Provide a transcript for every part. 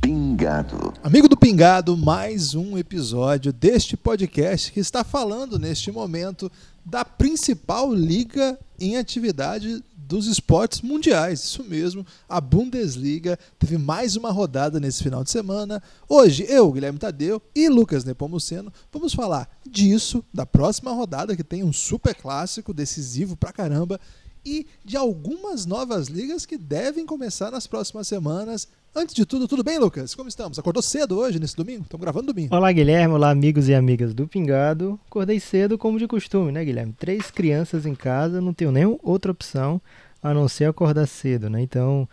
Pingado. Amigo do Pingado, mais um episódio deste podcast que está falando neste momento da principal liga em atividade dos esportes mundiais. Isso mesmo, a Bundesliga teve mais uma rodada nesse final de semana. Hoje, eu, Guilherme Tadeu e Lucas Nepomuceno vamos falar disso, da próxima rodada que tem um super clássico decisivo pra caramba e de algumas novas ligas que devem começar nas próximas semanas. Antes de tudo, tudo bem, Lucas? Como estamos? Acordou cedo hoje, nesse domingo? Estamos gravando domingo. Olá, Guilherme. Olá, amigos e amigas do Pingado. Acordei cedo, como de costume, né, Guilherme? Três crianças em casa, não tenho nenhuma outra opção a não ser acordar cedo, né? Então,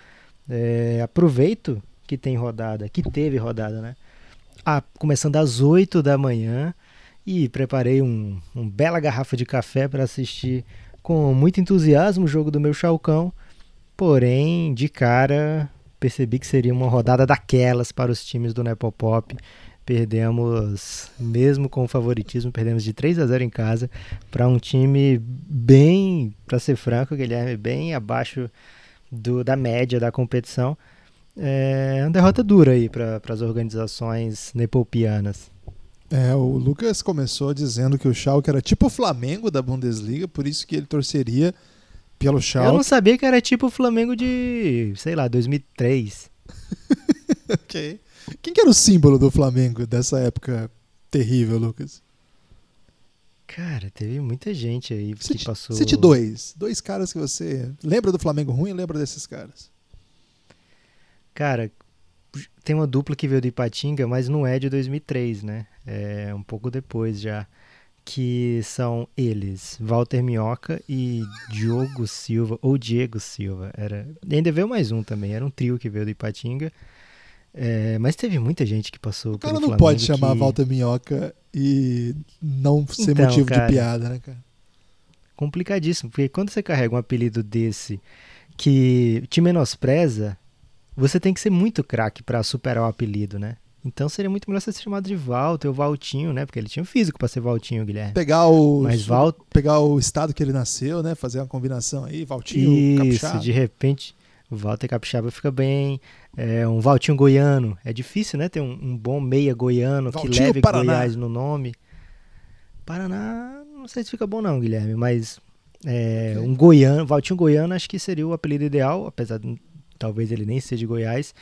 é, aproveito que tem rodada, que teve rodada, né? Ah, começando às 8 da manhã e preparei um, um bela garrafa de café para assistir com muito entusiasmo o jogo do meu Chalcão. Porém, de cara, percebi que seria uma rodada daquelas para os times do Nepopop. Perdemos, mesmo com o favoritismo, perdemos de 3 a 0 em casa para um time bem, para ser franco, Guilherme, bem abaixo do, da média da competição. É uma derrota dura aí para as organizações nepopianas. É, o Lucas começou dizendo que o Schalke era tipo o Flamengo da Bundesliga, por isso que ele torceria pelo Schalke. Eu não sabia que era tipo o Flamengo de, sei lá, 2003. ok. Quem que era o símbolo do Flamengo dessa época terrível, Lucas? Cara, teve muita gente aí que Cite, passou. cite dois. Dois caras que você lembra do Flamengo ruim lembra desses caras. Cara, tem uma dupla que veio do Ipatinga, mas não é de 2003, né? É um pouco depois já. Que são eles, Walter Minhoca e Diogo Silva, ou Diego Silva. Era, ainda veio mais um também, era um trio que veio do Ipatinga. É, mas teve muita gente que passou O cara pelo não Flamengo pode chamar que... Walter Minhoca e não ser Então, motivo cara. de piada, né, cara? complicadíssimo, porque quando você carrega um apelido desse que te menospreza, você tem que ser muito craque pra superar o apelido, né? Então seria muito melhor você ser chamado de Walter ou Valtinho, né? Porque ele tinha um físico pra ser Valtinho, Guilherme. Pegar o, Mas Val... pegar o estado que ele nasceu, né? Fazer uma combinação aí, Valtinho, Isso, Capixaba. de repente, o Walter Capixaba fica bem. É, um Valtinho goiano. É difícil, né? Ter um, um bom meia goiano Valtinho que leve Paraná. Goiás no nome. Paraná, não sei se fica bom não, Guilherme, mas é, um goiano, Valtinho goiano acho que seria o apelido ideal, apesar de talvez ele nem seja de Goiás.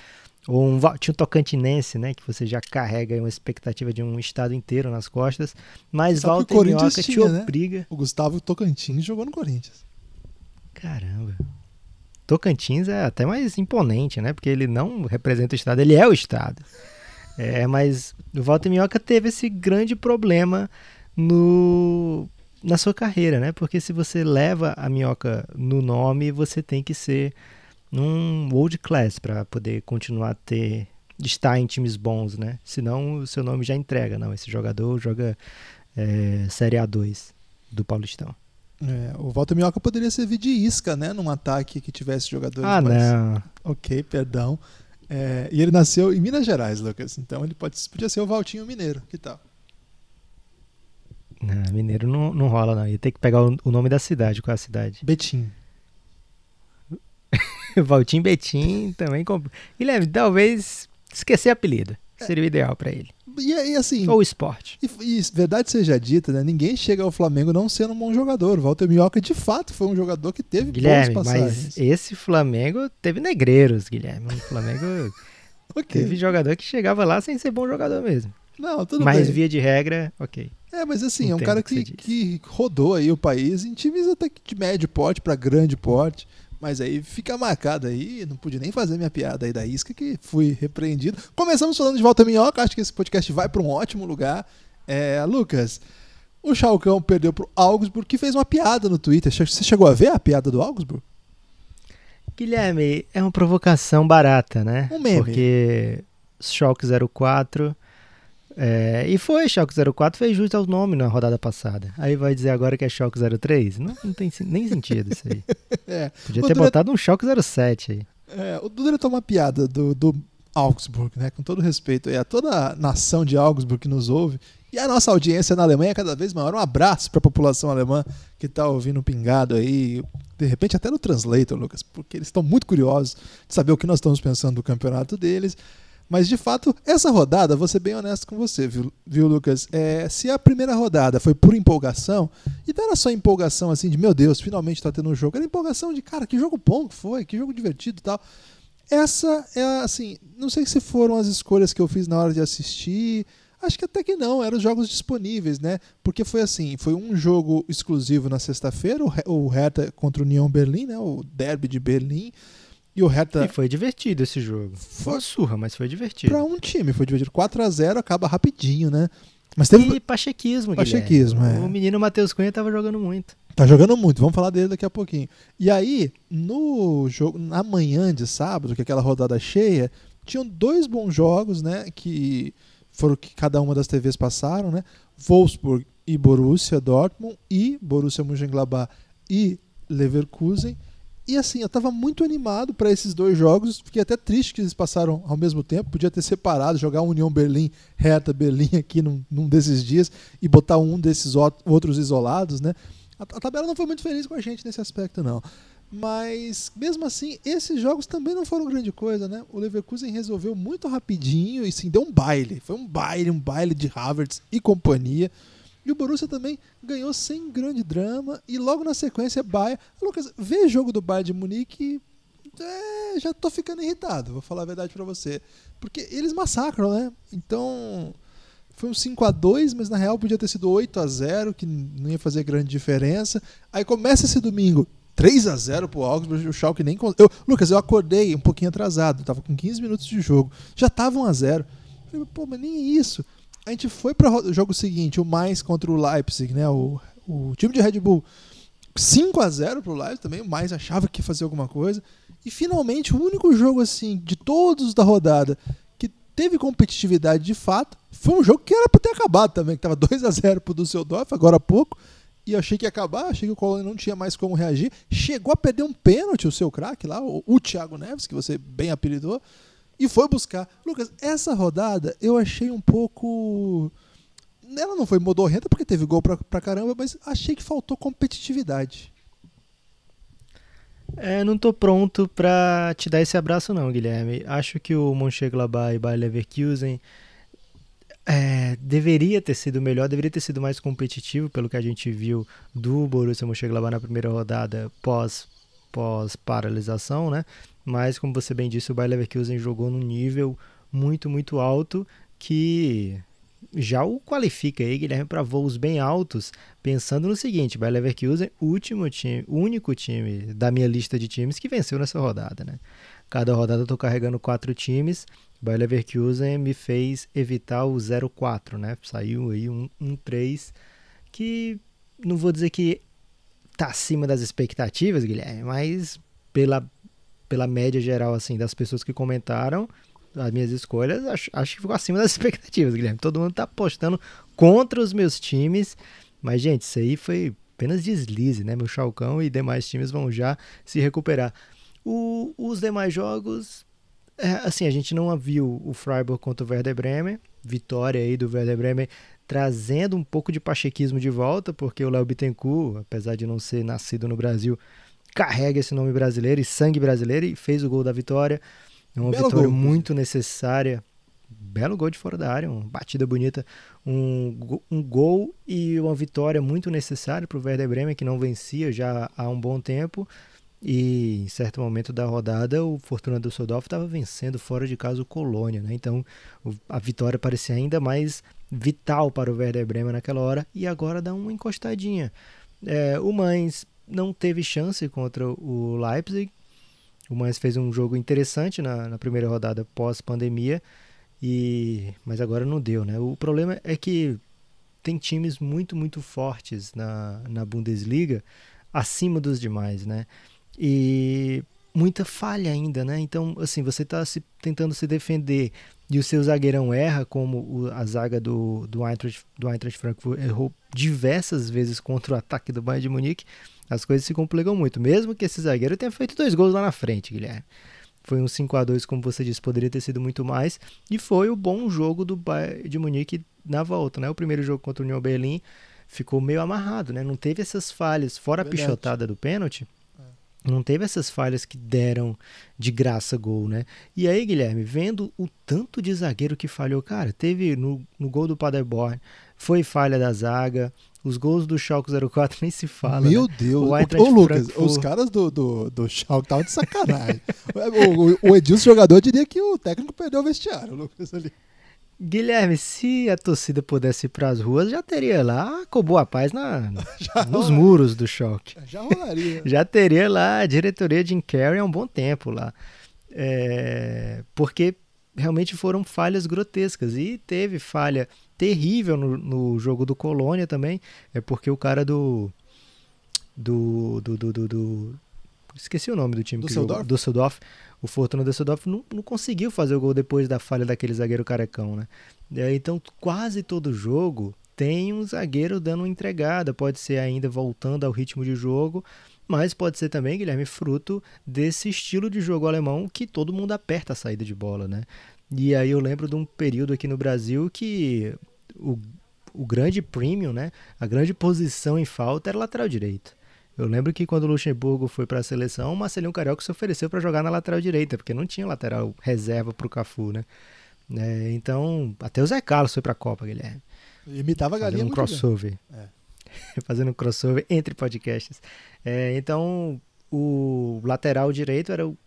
Ou um Valtinho tocantinense, né? Que você já carrega uma expectativa de um estado inteiro nas costas. Mas Sabe Walter Minhoca te tinha, né? obriga. O Gustavo Tocantins jogou no Corinthians. Caramba. Tocantins é até mais imponente, né? Porque ele não representa o estado, ele é o estado. É, mas o Walter Minhoca teve esse grande problema no na sua carreira, né? Porque se você leva a minhoca no nome, você tem que ser um world class para poder continuar a ter estar em times bons, né? Senão o seu nome já entrega, não, esse jogador joga é, Série A2 do Paulistão. É, o Walter Minhoca poderia servir de isca, né? Num ataque que tivesse jogadores Ah, mais... não. Ok, perdão. É, e ele nasceu em Minas Gerais, Lucas. Então ele pode, podia ser o Valtinho Mineiro. Que tal? Não, mineiro não, não rola, não. Ia ter que pegar o, o nome da cidade. Qual é a cidade? Betim. Valtim Betim também. Guilherme, talvez esquecer apelido. Seria o ideal pra ele. E, e assim, Ou esporte. e, e verdade seja dita, né? Ninguém chega ao Flamengo não sendo um bom jogador. O Walter Minhoca, de fato, foi um jogador que teve Guilherme, boas passagens. mas esse Flamengo teve negreiros, Guilherme. O Flamengo Ok. teve jogador que chegava lá sem ser bom jogador mesmo. Não, tudo mas bem. via de regra, ok. É, mas assim, é um Entendo cara que que, que rodou aí o país em times até que de médio porte para grande porte. Mas aí fica marcado aí, não pude nem fazer minha piada aí da isca, que fui repreendido. Começamos falando de Volta Minhoca, acho que esse podcast vai para um ótimo lugar. É, Lucas, o Chalcão perdeu pro Augsburg, que fez uma piada no Twitter. Você chegou a ver a piada do Augsburg? Guilherme, é uma provocação barata, né? Um meme. Porque Schalke 04. É, e foi, Schalke 04 fez jus ao nome na rodada passada. Aí vai dizer agora que é Schalke 03? Não, não tem nem sentido isso aí. É. Podia ter Poderia- botado um Schalke 07 aí. É, o Duda tomou uma piada do, do Augsburg, né? Com todo respeito aí a toda a nação de Augsburg que nos ouve. E a nossa audiência na Alemanha é cada vez maior. Um abraço para a população alemã que está ouvindo pingado aí. De repente até no Translator, Lucas, porque eles estão muito curiosos de saber o que nós estamos pensando do campeonato deles. Mas de fato, essa rodada, vou ser bem honesto com você, viu, viu Lucas? É, se a primeira rodada foi por empolgação, e não era só empolgação assim de meu Deus, finalmente está tendo um jogo, era empolgação de cara, que jogo bom que foi, que jogo divertido e tal. Essa é assim, não sei se foram as escolhas que eu fiz na hora de assistir. Acho que até que não, eram jogos disponíveis, né? Porque foi assim, foi um jogo exclusivo na sexta-feira, o Hertha contra o União Berlim, né? O derby de Berlim. E o Hertha. E foi divertido esse jogo. Foi uma surra, mas foi divertido. Para um time, foi divertido. 4 a 0 acaba rapidinho, né? Mas teve... E pachequismo, Pachequismo, é. O menino Matheus Cunha tava jogando muito. Tá jogando muito, vamos falar dele daqui a pouquinho. E aí, no jogo, na manhã de sábado, que é aquela rodada cheia, tinham dois bons jogos, né? Que foram que cada uma das TVs passaram, né? Wolfsburg e Borussia Dortmund e Borussia Mönchengladbach e Leverkusen. E assim, eu estava muito animado para esses dois jogos. Fiquei até triste que eles passaram ao mesmo tempo. Podia ter separado, jogar União Berlim, Hertha Berlim aqui num, num desses dias e botar um desses outros isolados, né? A, a, tabela não foi muito feliz com a gente nesse aspecto, não. Mas, mesmo assim, esses jogos também não foram grande coisa, né? O Leverkusen resolveu muito rapidinho e sim, deu um baile. Foi um baile, um baile de Havertz e companhia. E o Borussia também ganhou sem grande drama. E logo na sequência, Bayern. Lucas, vê jogo do Bayern de Munique. É, já tô ficando irritado, vou falar a verdade para você. Porque eles massacram, né? Então. Foi um 5 a 2 mas na real podia ter sido 8 a 0 que não ia fazer grande diferença. Aí começa esse domingo, 3 a 0 pro Augsburg, o Schalke nem... Eu, Lucas, eu acordei um pouquinho atrasado, tava com 15 minutos de jogo, já tava 1 a 0 Falei, pô, mas nem isso a gente foi para o jogo seguinte, o mais contra o Leipzig, né? O, o time de Red Bull 5 a 0 pro Leipzig também, o mais achava que ia fazer alguma coisa. E finalmente, o único jogo assim de todos da rodada que teve competitividade de fato, foi um jogo que era para ter acabado também, que tava 2 a 0 pro Düsseldorf agora há pouco. E achei que ia acabar, achei que o Colônia não tinha mais como reagir. Chegou a perder um pênalti o seu craque lá, o, o Thiago Neves, que você bem apelidou e foi buscar. Lucas, essa rodada eu achei um pouco. Ela não foi modorrenta porque teve gol pra, pra caramba, mas achei que faltou competitividade. É, não tô pronto pra te dar esse abraço não, Guilherme. Acho que o Mönchengladbach e Bayer Leverkusen é, deveria ter sido melhor, deveria ter sido mais competitivo pelo que a gente viu do Borussia Mönchengladbach na primeira rodada pós pós paralisação, né? Mas como você bem disse, o Bayer Leverkusen jogou num nível muito, muito alto que já o qualifica aí, Guilherme, para voos bem altos, pensando no seguinte, Bayer Leverkusen, último time, único time da minha lista de times que venceu nessa rodada, né? Cada rodada eu tô carregando quatro times, Bayer Leverkusen me fez evitar o 0-4, né? Saiu aí um, um 3 que não vou dizer que tá acima das expectativas, Guilherme, mas pela pela média geral assim das pessoas que comentaram as minhas escolhas, acho, acho que ficou acima das expectativas, Guilherme. Todo mundo tá apostando contra os meus times, mas gente, isso aí foi apenas deslize, né? Meu Chalcão e demais times vão já se recuperar. O, os demais jogos, é, assim, a gente não viu o Freiburg contra o Werder Bremen, vitória aí do Werder Bremen trazendo um pouco de pachequismo de volta, porque o Léo Bittencourt, apesar de não ser nascido no Brasil, carrega esse nome brasileiro e sangue brasileiro e fez o gol da vitória. É uma Belo vitória gol, muito necessária. Belo gol de fora da área, uma batida bonita, um, um gol e uma vitória muito necessária para o Werder Bremen, que não vencia já há um bom tempo. E em certo momento da rodada, o Fortuna do Düsseldorf estava vencendo fora de casa o Colônia. Né? Então a vitória parecia ainda mais vital para o Werder Bremen naquela hora. E agora dá uma encostadinha. É, o Mainz não teve chance contra o Leipzig. O Mainz fez um jogo interessante na, na primeira rodada pós-pandemia, e mas agora não deu, né? O problema é que tem times muito, muito fortes na, na Bundesliga acima dos demais, né? E muita falha ainda, né? Então, assim, você está tentando se defender e o seu zagueirão erra, como o, a zaga do, do, Eintracht, do Eintracht Frankfurt errou diversas vezes contra o ataque do Bayern de Munique, as coisas se complicam muito. Mesmo que esse zagueiro tenha feito dois gols lá na frente, Guilherme. Foi um 5 a 2 como você disse, poderia ter sido muito mais. E foi o bom jogo do Bayern de Munique na volta, né? O primeiro jogo contra o União Berlim ficou meio amarrado, né? Não teve essas falhas, fora Verdade. a pichotada do pênalti. É. Não teve essas falhas que deram de graça gol, né? E aí, Guilherme, vendo o tanto de zagueiro que falhou, cara, teve no, no gol do Paderborn, foi falha da zaga, os gols do Schalke 04 nem se fala. Meu né? Deus, o ô, Lucas, os caras do, do, do Schalke estavam de sacanagem. o, o, o Edilson, jogador, diria que o técnico perdeu o vestiário, o Lucas ali. Guilherme, se a torcida pudesse ir para as ruas, já teria lá com boa paz na, nos muros do choque. Já rolaria. já teria lá a diretoria de Carrey há um bom tempo lá. É, porque realmente foram falhas grotescas. E teve falha terrível no, no jogo do Colônia também. É porque o cara do. Do. Do. do, do, do esqueci o nome do time. Do Seudorf? Do Seudorf. O Fortuna Düsseldorf não, não conseguiu fazer o gol depois da falha daquele zagueiro carecão, né? Então, quase todo jogo tem um zagueiro dando uma entregada. Pode ser ainda voltando ao ritmo de jogo, mas pode ser também, Guilherme, fruto desse estilo de jogo alemão que todo mundo aperta a saída de bola, né? E aí eu lembro de um período aqui no Brasil que o, o grande premium, né? A grande posição em falta era lateral direito. Eu lembro que quando o Luxemburgo foi para a seleção, o Marcelinho Carioca se ofereceu para jogar na lateral direita, porque não tinha lateral reserva para o Cafu, né? É, então, até o Zé Carlos foi para a Copa, Guilherme. Imitava a galinha Fazendo um crossover. É. Fazendo um crossover entre podcasts. É, então, o lateral direito era o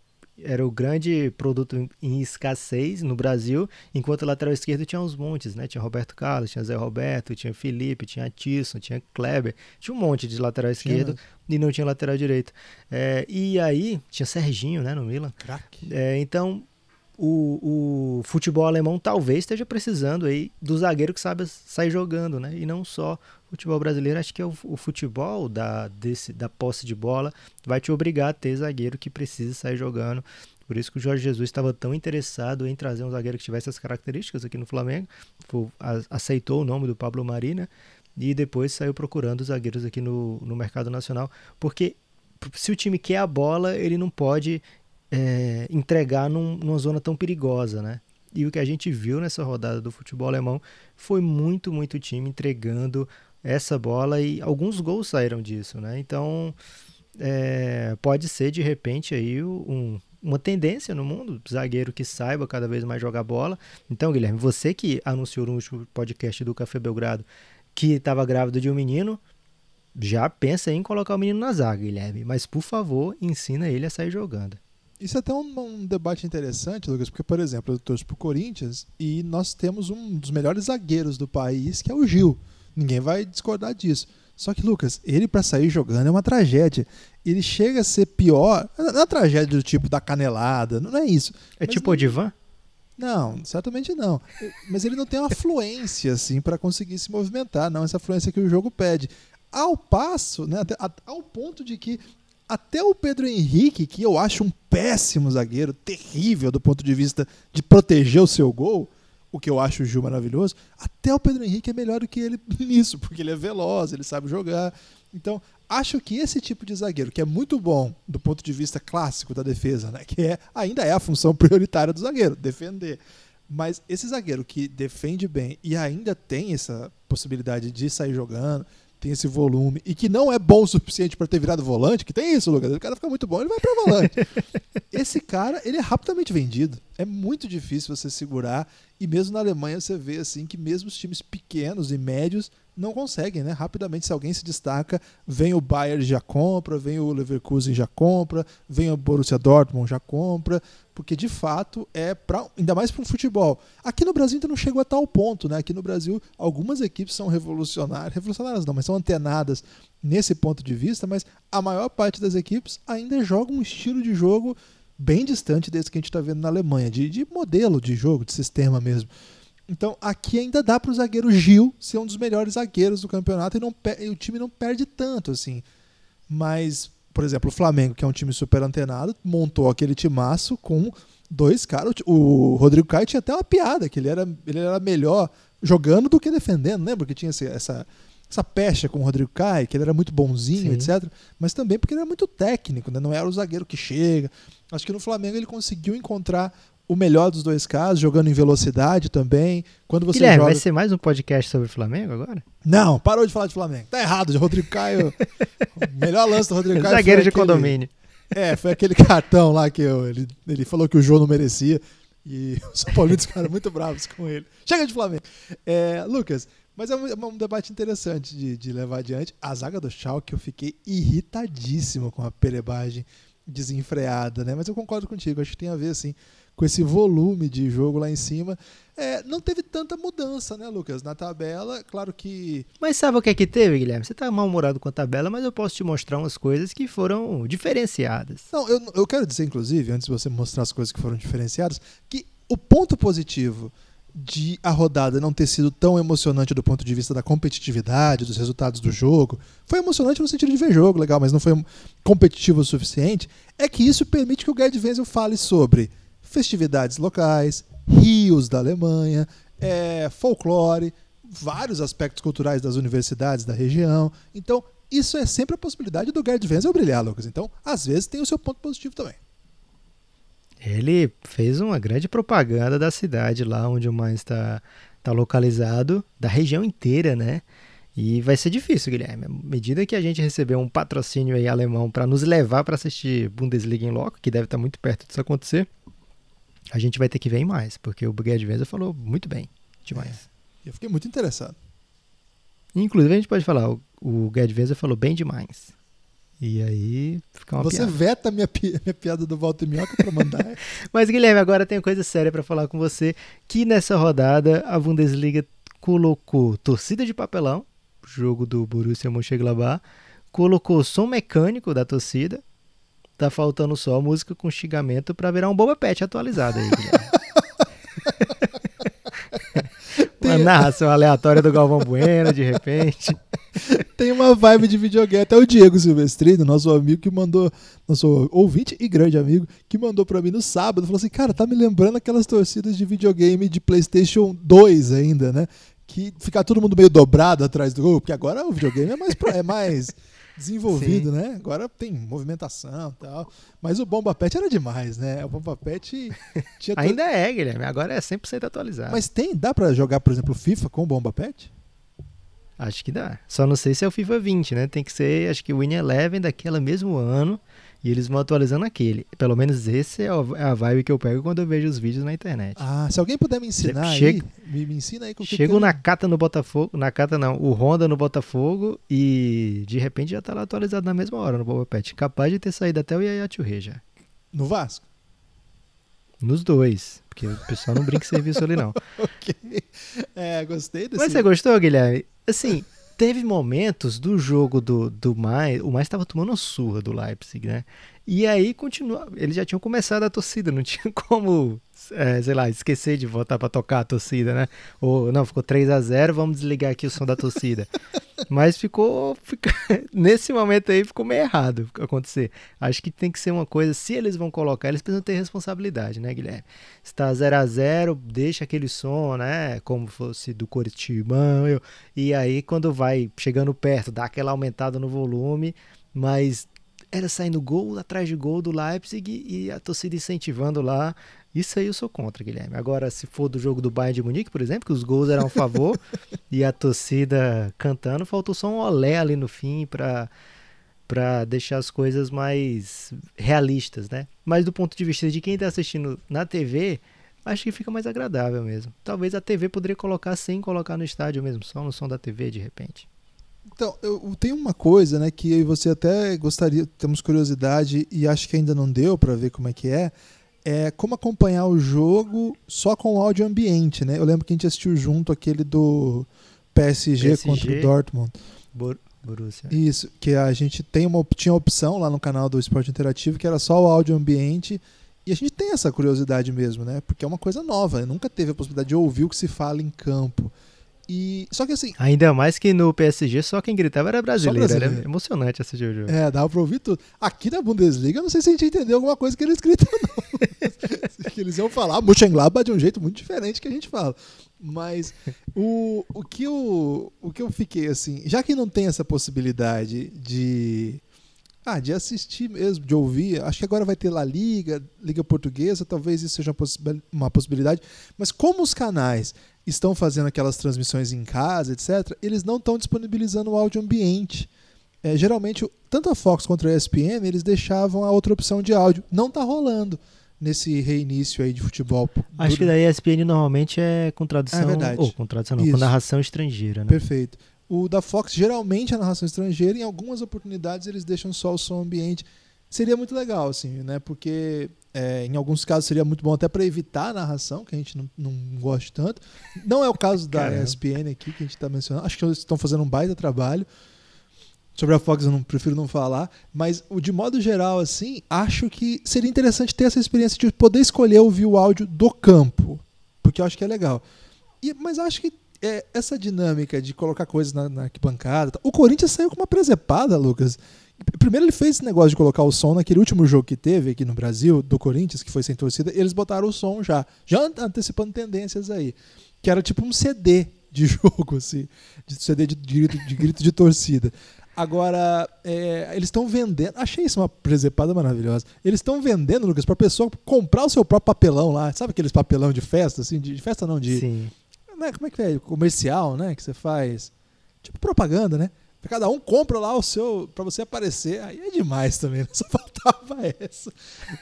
era o grande produto em escassez no Brasil, enquanto o lateral esquerdo tinha uns montes, né? Tinha Roberto Carlos, tinha Zé Roberto, tinha Felipe, tinha Tisson, tinha Kleber, tinha um monte de lateral esquerdo tinha. e não tinha lateral direito. É, e aí tinha Serginho, né, no Milan. É, então o, o futebol alemão talvez esteja precisando aí do zagueiro que sabe sair jogando, né? E não só o futebol brasileiro. Acho que é o, o, futebol da, desse, da posse de bola vai te obrigar a ter zagueiro que precisa sair jogando. Por isso que o Jorge Jesus estava tão interessado em trazer um zagueiro que tivesse as características aqui no Flamengo. aceitou o nome do Pablo Mari, né? E depois saiu procurando zagueiros aqui no, no mercado nacional. Porque se o time quer a bola, ele não pode é, entregar num, numa zona tão perigosa, né? E o que a gente viu nessa rodada do futebol alemão foi muito, muito time entregando essa bola e alguns gols saíram disso, né? Então é, pode ser de repente aí um, uma tendência no mundo, zagueiro que saiba cada vez mais jogar bola. Então, Guilherme, você que anunciou no último podcast do Café Belgrado que estava grávido de um menino, já pensa em colocar o menino na zaga, Guilherme. Mas por favor, ensina ele a sair jogando. Isso é até um, um, debate interessante, Lucas, porque, por exemplo, eu torço pro Corinthians e nós temos um dos melhores zagueiros do país, que é o Gil. Ninguém vai discordar disso. Só que, Lucas, ele para sair jogando é uma tragédia. Ele chega a ser pior. Não é uma tragédia do tipo da canelada, não é isso. É Mas tipo o Divan? Não, certamente não. Mas ele não tem uma fluência assim para conseguir se movimentar, não essa fluência que o jogo pede. Ao passo, né, ao ponto de que até o Pedro Henrique, que eu acho um péssimo zagueiro, terrível do ponto de vista de proteger o seu gol, o que eu acho o Gil maravilhoso, até o Pedro Henrique é melhor do que ele nisso, porque ele é veloz, ele sabe jogar. Então, acho que esse tipo de zagueiro, que é muito bom do ponto de vista clássico da defesa, né, que é, ainda é a função prioritária do zagueiro, defender. Mas esse zagueiro que defende bem e ainda tem essa possibilidade de sair jogando, tem esse volume e que não é bom o suficiente para ter virado volante, que tem isso, Lucas. O cara fica muito bom, ele vai para volante. esse cara, ele é rapidamente vendido. É muito difícil você segurar e mesmo na Alemanha você vê assim que mesmo os times pequenos e médios não conseguem, né? Rapidamente, se alguém se destaca, vem o Bayern já compra, vem o Leverkusen já compra, vem o Borussia Dortmund já compra, porque de fato é para ainda mais para um futebol. Aqui no Brasil ainda não chegou a tal ponto, né? Aqui no Brasil algumas equipes são revolucionárias, revolucionárias não, mas são antenadas nesse ponto de vista, mas a maior parte das equipes ainda joga um estilo de jogo bem distante desse que a gente está vendo na Alemanha, de, de modelo de jogo, de sistema mesmo. Então aqui ainda dá para o zagueiro Gil ser um dos melhores zagueiros do campeonato e, não, e o time não perde tanto assim. Mas, por exemplo, o Flamengo, que é um time super antenado, montou aquele timaço com dois caras. O Rodrigo Caio tinha até uma piada, que ele era, ele era melhor jogando do que defendendo, lembra que tinha essa, essa pecha com o Rodrigo Caio, que ele era muito bonzinho, Sim. etc. Mas também porque ele era muito técnico, né? não era o zagueiro que chega. Acho que no Flamengo ele conseguiu encontrar o melhor dos dois casos, jogando em velocidade também. Quando você Guilherme, joga... vai ser mais um podcast sobre o Flamengo agora? Não, parou de falar de Flamengo. Tá errado, o Rodrigo Caio. o melhor lance do Rodrigo Caio. Zagueiro de aquele- condomínio. É, foi aquele cartão lá que eu- ele, ele falou que o João não merecia. E os São Paulinos ficaram muito bravos com ele. Chega de Flamengo. É, Lucas, mas é um, é um debate interessante de, de levar adiante. A zaga do Schalke, eu fiquei irritadíssimo com a perebagem desenfreada, né? Mas eu concordo contigo, acho que tem a ver, assim, com esse volume de jogo lá em cima. É, não teve tanta mudança, né, Lucas? Na tabela, claro que Mas sabe o que é que teve, Guilherme? Você tá mal-humorado com a tabela, mas eu posso te mostrar umas coisas que foram diferenciadas. Não, eu, eu quero dizer, inclusive, antes de você mostrar as coisas que foram diferenciadas, que o ponto positivo de a rodada não ter sido tão emocionante do ponto de vista da competitividade, dos resultados do jogo, foi emocionante no sentido de ver jogo, legal, mas não foi competitivo o suficiente, é que isso permite que o Gerd Wenzel fale sobre festividades locais, rios da Alemanha, é, folclore, vários aspectos culturais das universidades da região. Então, isso é sempre a possibilidade do Gerd Wenzel brilhar, Lucas. Então, às vezes tem o seu ponto positivo também. Ele fez uma grande propaganda da cidade lá onde o Mainz está tá localizado, da região inteira, né? E vai ser difícil, Guilherme. À medida que a gente receber um patrocínio aí alemão para nos levar para assistir Bundesliga em loco, que deve estar muito perto disso acontecer, a gente vai ter que ver em mais, porque o Gerd Wenzel falou muito bem, demais. Eu fiquei muito interessado. Inclusive a gente pode falar, o, o Wenzel falou bem demais. E aí fica uma Você piada. veta a minha, pi- minha piada do Walter Minhoca pra mandar. Mas Guilherme, agora tem coisa séria pra falar com você, que nessa rodada a Bundesliga colocou torcida de papelão, jogo do Borussia Mönchengladbach, colocou som mecânico da torcida, tá faltando só música com xingamento pra virar um Boba Pet atualizado aí. Uma narração aleatória do Galvão Bueno, de repente. Tem uma vibe de videogame. Até o Diego Silvestrino, nosso amigo que mandou, nosso ouvinte e grande amigo, que mandou pra mim no sábado, falou assim: Cara, tá me lembrando aquelas torcidas de videogame de PlayStation 2 ainda, né? Que fica todo mundo meio dobrado atrás do gol, porque agora o videogame é mais, pro- é mais desenvolvido, né? Agora tem movimentação e tal. Mas o Bomba Pet era demais, né? O Bomba Pet tinha. Ainda é, Guilherme, agora é 100% atualizado. Mas tem, dá pra jogar, por exemplo, FIFA com o Bomba Pet? Acho que dá. Só não sei se é o FIFA 20, né? Tem que ser, acho que o Win Eleven daquele mesmo ano. E eles vão atualizando aquele. Pelo menos esse é é a vibe que eu pego quando eu vejo os vídeos na internet. Ah, se alguém puder me ensinar Chega- aí, me, me ensina aí que Chega o eu- Nakata no Botafogo. Nakata não, o Honda no Botafogo. E de repente já tá lá atualizado na mesma hora no Boba Pet. Capaz de ter saído até o Yaya já. no Vasco. Nos dois. Porque o pessoal não brinca em serviço ali não. ok. É, gostei desse. Mas você gostou, Guilherme? Assim, teve momentos do jogo do, do Mais, o Mais estava tomando surra do Leipzig, né? E aí continua, eles já tinham começado a torcida, não tinha como, é, sei lá, esquecer de voltar para tocar a torcida, né? Ou não, ficou 3 a 0 vamos desligar aqui o som da torcida. Mas ficou, fica- nesse momento aí ficou meio errado acontecer. Acho que tem que ser uma coisa, se eles vão colocar, eles precisam ter responsabilidade, né, Guilherme? Se tá 0 a 0 deixa aquele som, né? Como fosse do Coritiba. eu- E aí, quando vai chegando perto, dá aquela aumentada no volume, mas era saindo gol atrás de gol do Leipzig e a torcida incentivando lá. Isso aí eu sou contra, Guilherme. Agora, se for do jogo do Bayern de Munique, por exemplo, que os gols eram a favor e a torcida cantando, faltou só um olé ali no fim para para deixar as coisas mais realistas, né? Mas do ponto de vista de quem está assistindo na TV, acho que fica mais agradável mesmo. Talvez a TV poderia colocar sem colocar no estádio mesmo, só no som da TV de repente. Então, eu eu tenho uma coisa, né, que eu e você até gostaria, temos curiosidade e acho que ainda não deu pra ver como é que é, é como acompanhar o jogo só com o áudio ambiente, né? Eu lembro que a gente assistiu junto aquele do PSG, PSG. contra o Dortmund. Bor Borussia. Isso, que a gente tem uma, tinha opção lá no canal do Esporte Interativo que era só o áudio ambiente. E a gente tem essa curiosidade mesmo, né? Porque é uma coisa nova, né? nunca teve a possibilidade de ouvir o que se fala em campo. E só que assim, Ainda mais que no PSG só quem gritava era brasileiro. brasileiro. Era emocionante assistir o jogo. é, dava pra ouvir tudo. Aqui na Bundesliga, eu não sei se a gente entendeu alguma coisa que eles gritam, não. que eles iam falar Mönchengladbach de um jeito muito diferente que a gente fala. Mas o, o, que eu, o que eu fiquei assim, já que não tem essa possibilidade de. Ah, de assistir mesmo, de ouvir. Acho que agora vai ter La Liga, Liga Portuguesa, talvez isso seja uma possibilidade. Mas como os canais estão fazendo aquelas transmissões em casa, etc., eles não estão disponibilizando o áudio ambiente. É, geralmente, tanto a Fox quanto a ESPN, eles deixavam a outra opção de áudio. Não está rolando nesse reinício aí de futebol. Acho que da ESPN normalmente é com tradução, é verdade. ou com tradução não, com narração estrangeira, né? Perfeito. O da Fox geralmente é narração estrangeira, em algumas oportunidades eles deixam só o som ambiente. Seria muito legal, assim, né? Porque é, em alguns casos seria muito bom até para evitar a narração, que a gente não, não gosta tanto. Não é o caso da ESPN aqui que a gente está mencionando. Acho que eles estão fazendo um baita trabalho. Sobre a Fox eu não, prefiro não falar, mas o de modo geral, assim, acho que seria interessante ter essa experiência de poder escolher ouvir o áudio do campo, porque eu acho que é legal. E, mas acho que é, essa dinâmica de colocar coisas na, na arquibancada. O Corinthians saiu com uma presepada, Lucas. Primeiro ele fez esse negócio de colocar o som naquele último jogo que teve aqui no Brasil, do Corinthians, que foi sem torcida, eles botaram o som já, já antecipando tendências aí. Que era tipo um CD de jogo, assim, de CD de, de, grito, de grito de torcida. Agora, é, eles estão vendendo. Achei isso uma presepada maravilhosa. Eles estão vendendo, Lucas, para pessoa comprar o seu próprio papelão lá. Sabe aqueles papelão de festa, assim? De, de festa não, de. Né, como é que é? Comercial, né? Que você faz. Tipo propaganda, né? Cada um compra lá o seu. para você aparecer. Aí é demais também? Só faltava essa.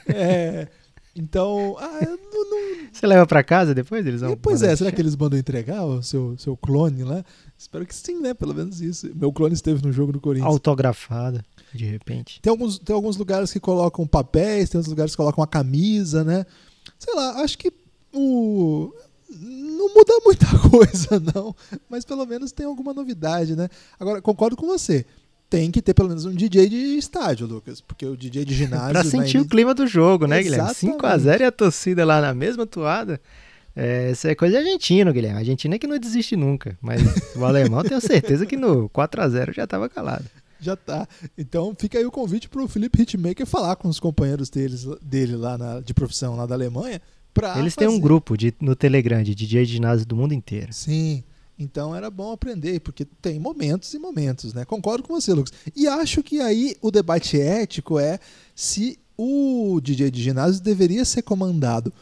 É. Então, ah, não, não... Você leva para casa depois? Eles vão pois é, será que eles mandam entregar o seu, seu clone lá? Espero que sim, né? Pelo menos isso. Meu clone esteve no jogo do Corinthians. Autografada, de repente. Tem alguns, tem alguns lugares que colocam papéis, tem outros lugares que colocam uma camisa, né? Sei lá, acho que o. Não muda muita coisa, não. Mas pelo menos tem alguma novidade, né? Agora, concordo com você tem que ter pelo menos um DJ de estádio, Lucas. Porque o DJ de ginásio. pra sentir o clima do jogo, né, Guilherme? 5x0 e a torcida lá na mesma toada. É, isso é coisa de argentino, Guilherme. Argentina é que não desiste nunca. Mas o alemão tenho certeza que no 4x0 já estava calado. Já tá. Então fica aí o convite para o Felipe Hitmaker falar com os companheiros deles, dele lá na, de profissão lá da Alemanha. Eles fazer. têm um grupo de, no Telegram de DJ de ginásio do mundo inteiro. Sim. Então era bom aprender, porque tem momentos e momentos, né? Concordo com você, Lucas. E acho que aí o debate ético é se o DJ de ginásio deveria ser comandado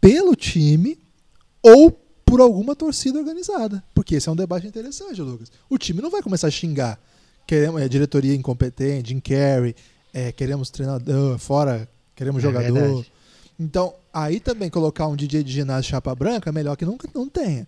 pelo time ou por alguma torcida organizada. Porque esse é um debate interessante, Lucas. O time não vai começar a xingar. Queremos é, diretoria incompetente, Jim Carrey, é, queremos treinador fora, queremos é jogador. Verdade. Então, aí também colocar um DJ de ginásio chapa branca é melhor que nunca não tenha.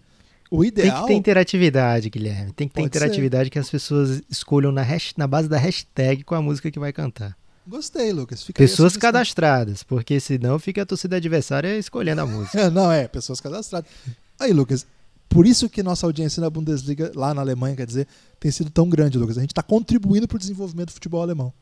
O ideal. Tem que ter interatividade, Guilherme. Tem que ter interatividade ser. que as pessoas escolham na, na base da hashtag com a música que vai cantar. Gostei, Lucas. Fica pessoas cadastradas, porque senão fica a torcida adversária escolhendo a música. não, é, pessoas cadastradas. Aí, Lucas, por isso que nossa audiência na Bundesliga, lá na Alemanha, quer dizer, tem sido tão grande, Lucas. A gente está contribuindo para o desenvolvimento do futebol alemão.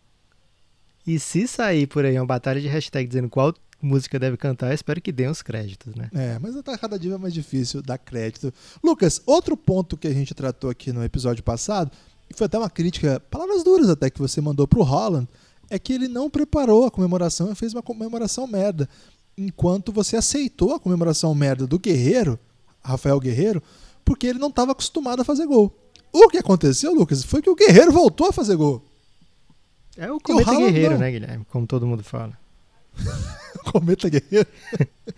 E se sair por aí uma batalha de hashtag dizendo qual música deve cantar, espero que dê os créditos, né? É, mas tá cada dia mais difícil dar crédito. Lucas, outro ponto que a gente tratou aqui no episódio passado, e foi até uma crítica, palavras duras até, que você mandou pro Holland, é que ele não preparou a comemoração e fez uma comemoração merda. Enquanto você aceitou a comemoração merda do Guerreiro, Rafael Guerreiro, porque ele não estava acostumado a fazer gol. O que aconteceu, Lucas, foi que o Guerreiro voltou a fazer gol. É o cometa o Guerreiro, não. né, Guilherme? Como todo mundo fala. Cometa Guerreiro.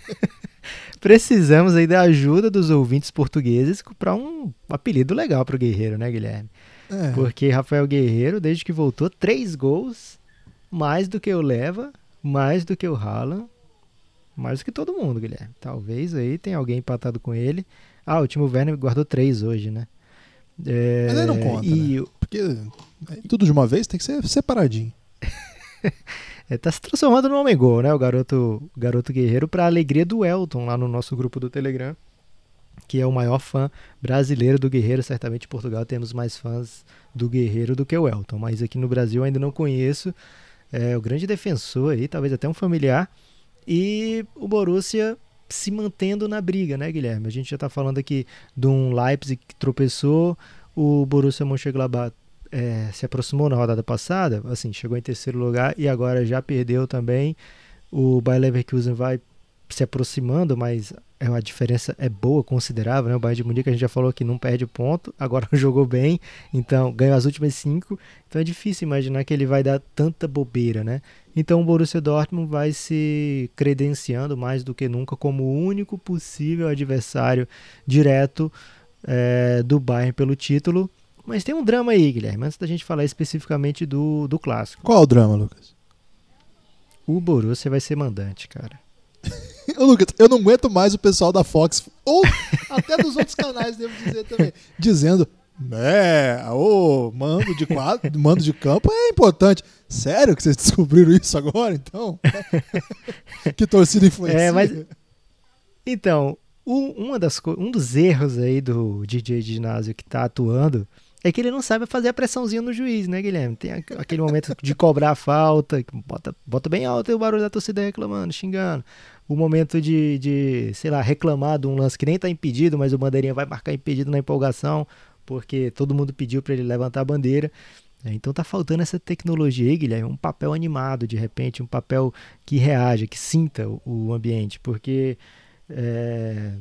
Precisamos aí da ajuda dos ouvintes portugueses para um apelido legal para o Guerreiro, né, Guilherme? É. Porque Rafael Guerreiro, desde que voltou, três gols, mais do que o Leva, mais do que o Haaland, mais do que todo mundo, Guilherme. Talvez aí tenha alguém empatado com ele. Ah, o Timo Werner guardou três hoje, né? É, Mas aí não conta, e... né? Porque tudo de uma vez tem que ser separadinho. está é, se transformando no homem gol, né? O garoto, garoto guerreiro, para alegria do Elton lá no nosso grupo do Telegram, que é o maior fã brasileiro do Guerreiro. Certamente em Portugal temos mais fãs do Guerreiro do que o Elton, mas aqui no Brasil ainda não conheço. É o grande defensor aí, talvez até um familiar. E o Borussia se mantendo na briga, né, Guilherme? A gente já está falando aqui de um Leipzig que tropeçou, o Borussia Mönchengladbach é, se aproximou na rodada passada, assim, chegou em terceiro lugar e agora já perdeu também. O Bayer Leverkusen vai se aproximando, mas é a diferença é boa, considerável, né? O Bayern de Munique a gente já falou que não perde ponto, agora jogou bem, então ganhou as últimas cinco, então é difícil imaginar que ele vai dar tanta bobeira, né? Então o Borussia Dortmund vai se credenciando mais do que nunca como o único possível adversário direto é, do Bayern pelo título. Mas tem um drama aí, Guilherme, antes da gente falar especificamente do, do clássico. Qual o drama, Lucas? O Borussia vai ser mandante, cara. Lucas, eu não aguento mais o pessoal da Fox, ou até dos outros canais, devo dizer também, dizendo, né, o mando de quadro, mando de campo é importante. Sério que vocês descobriram isso agora, então? que torcida influencia. É, mas... Então, um, uma das, um dos erros aí do DJ de ginásio que tá atuando é que ele não sabe fazer a pressãozinha no juiz, né, Guilherme? Tem aquele momento de cobrar a falta, bota, bota bem alto o barulho da torcida reclamando, xingando. O momento de, de, sei lá, reclamar de um lance que nem tá impedido, mas o bandeirinha vai marcar impedido na empolgação, porque todo mundo pediu para ele levantar a bandeira. É, então tá faltando essa tecnologia aí, Guilherme, um papel animado de repente, um papel que reaja, que sinta o, ambiente, porque é,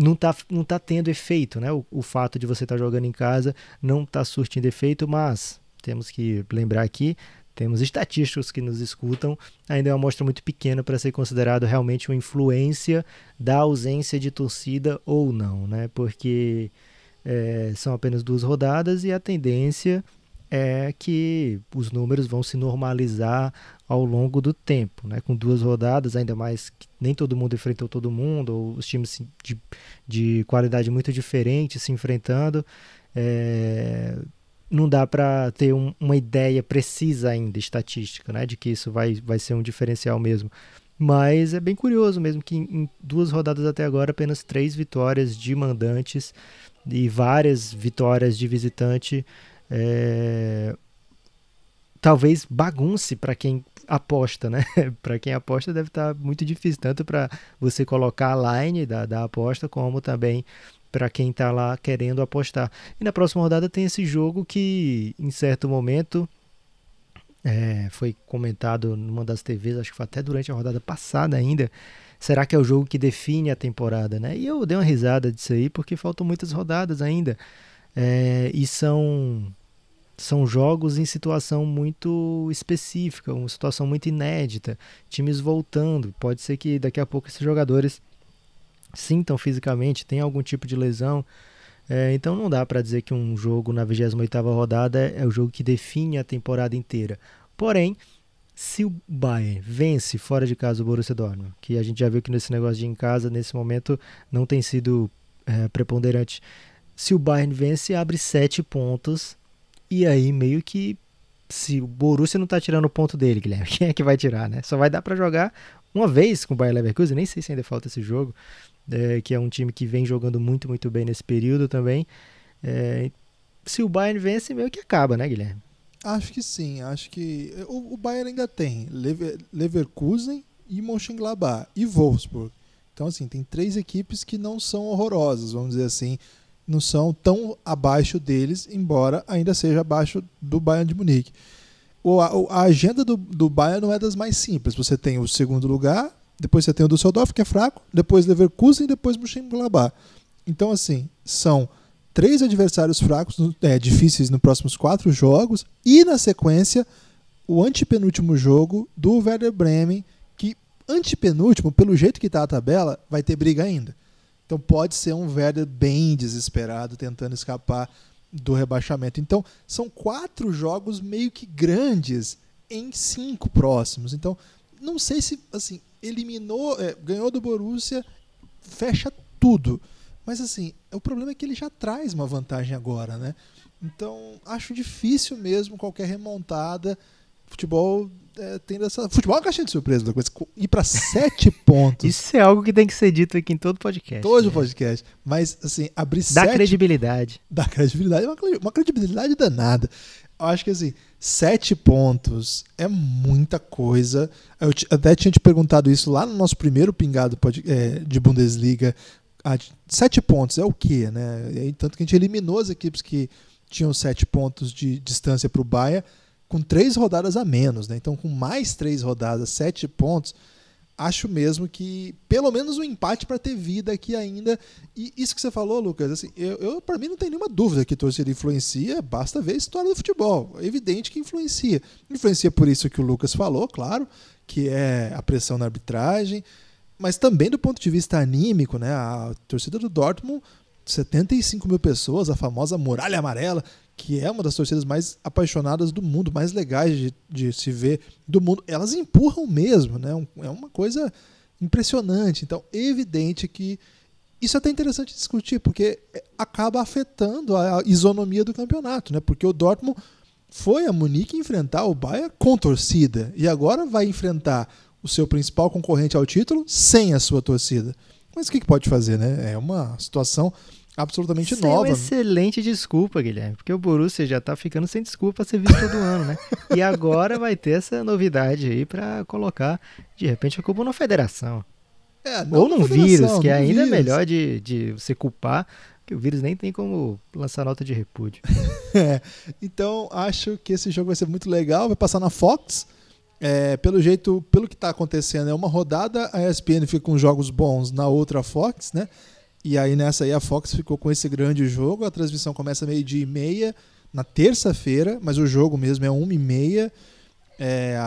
não está não tá tendo efeito, né? O, o fato de você estar tá jogando em casa não está surtindo efeito, mas temos que lembrar aqui, temos estatísticos que nos escutam, ainda é uma amostra muito pequena para ser considerado realmente uma influência da ausência de torcida ou não, né? Porque é, são apenas duas rodadas e a tendência é que os números vão se normalizar ao longo do tempo, né? com duas rodadas, ainda mais que nem todo mundo enfrentou todo mundo, ou os times de, de qualidade muito diferente se enfrentando. É, não dá para ter um, uma ideia precisa ainda, estatística, né? de que isso vai, vai ser um diferencial mesmo. Mas é bem curioso mesmo que em, em duas rodadas até agora, apenas três vitórias de mandantes e várias vitórias de visitante é, talvez bagunce para quem aposta, né? para quem aposta deve estar tá muito difícil, tanto para você colocar a line da, da aposta, como também para quem está lá querendo apostar. E na próxima rodada tem esse jogo que, em certo momento, é, foi comentado numa das TVs, acho que foi até durante a rodada passada ainda. Será que é o jogo que define a temporada, né? E eu dei uma risada disso aí, porque faltam muitas rodadas ainda. É, e são são jogos em situação muito específica, uma situação muito inédita, times voltando. Pode ser que daqui a pouco esses jogadores sintam fisicamente, tenham algum tipo de lesão. É, então não dá para dizer que um jogo na 28ª rodada é, é o jogo que define a temporada inteira. Porém, se o Bayern vence fora de casa o Borussia Dortmund, que a gente já viu que nesse negócio de em casa, nesse momento, não tem sido é, preponderante. Se o Bayern vence, abre sete pontos e aí, meio que se o Borussia não tá tirando o ponto dele, Guilherme, quem é que vai tirar, né? Só vai dar para jogar uma vez com o Bayer Leverkusen, nem sei se ainda falta esse jogo, é, que é um time que vem jogando muito, muito bem nesse período também. É, se o Bayern vence, meio que acaba, né, Guilherme? Acho que sim, acho que o, o Bayern ainda tem Lever, Leverkusen e Mönchengladbach e Wolfsburg. Então, assim, tem três equipes que não são horrorosas, vamos dizer assim, não são tão abaixo deles, embora ainda seja abaixo do Bayern de Munique. O, a, a, agenda do, do Bayern não é das mais simples. Você tem o segundo lugar, depois você tem o Düsseldorf, que é fraco, depois Leverkusen e depois Mönchengladbach. Então, assim, são três adversários fracos, é, difíceis nos próximos quatro jogos, e na sequência, o antepenúltimo jogo do Werder Bremen, que antepenúltimo, pelo jeito que está a tabela, vai ter briga ainda. Então pode ser um Werder bem desesperado tentando escapar do rebaixamento. Então são quatro jogos meio que grandes em cinco próximos. Então não sei se assim eliminou, é, ganhou do Borussia, fecha tudo. Mas assim, o problema é que ele já traz uma vantagem agora, né? Então acho difícil mesmo qualquer remontada. Futebol é, tendo essa. Futebol é uma caixinha de surpresa, da coisa. Ir para sete pontos. Isso é algo que tem que ser dito aqui em todo podcast. Todo né? podcast. Mas, assim, abrir Dá sete. credibilidade. Dá credibilidade. Uma, uma credibilidade danada. Eu acho que, assim, sete pontos é muita coisa. Eu até tinha te perguntado isso lá no nosso primeiro pingado é, de Bundesliga. Ah, sete pontos é o quê, né? E, tanto que a gente eliminou as equipes que tinham sete pontos de distância para o Bahia com três rodadas a menos, né? Então, com mais três rodadas, sete pontos, acho mesmo que pelo menos um empate para ter vida aqui ainda. E isso que você falou, Lucas, assim, eu, eu para mim não tem nenhuma dúvida que torcida influencia, basta ver a história do futebol. É evidente que influencia. Influencia por isso que o Lucas falou, claro, que é a pressão na arbitragem, mas também do ponto de vista anímico, né? A torcida do Dortmund, 75 mil pessoas, a famosa muralha amarela, que é uma das torcidas mais apaixonadas do mundo, mais legais de, de se ver do mundo, elas empurram mesmo, né? É uma coisa impressionante. Então, é evidente que isso é até interessante discutir, porque acaba afetando a isonomia do campeonato, né? Porque o Dortmund foi a Munique enfrentar o Bayern com torcida e agora vai enfrentar o seu principal concorrente ao título sem a sua torcida. Mas o que, que pode fazer, né? É uma situação absolutamente Isso nova. É uma excelente desculpa, Guilherme, porque o Borussia já tá ficando sem desculpa ser visto todo ano, né? E agora vai ter essa novidade aí para colocar, de repente, a culpa na federação. É, Ou num vírus, que ainda é vírus. é melhor de, de você culpar, que o vírus nem tem como lançar nota de repúdio. é, então, acho que esse jogo vai ser muito legal, vai passar na Fox. É, pelo jeito, pelo que está acontecendo, é uma rodada, a ESPN fica com jogos bons na outra Fox, né? E aí nessa aí a Fox ficou com esse grande jogo. A transmissão começa meio-dia e meia na terça-feira, mas o jogo mesmo é uma e meia. É,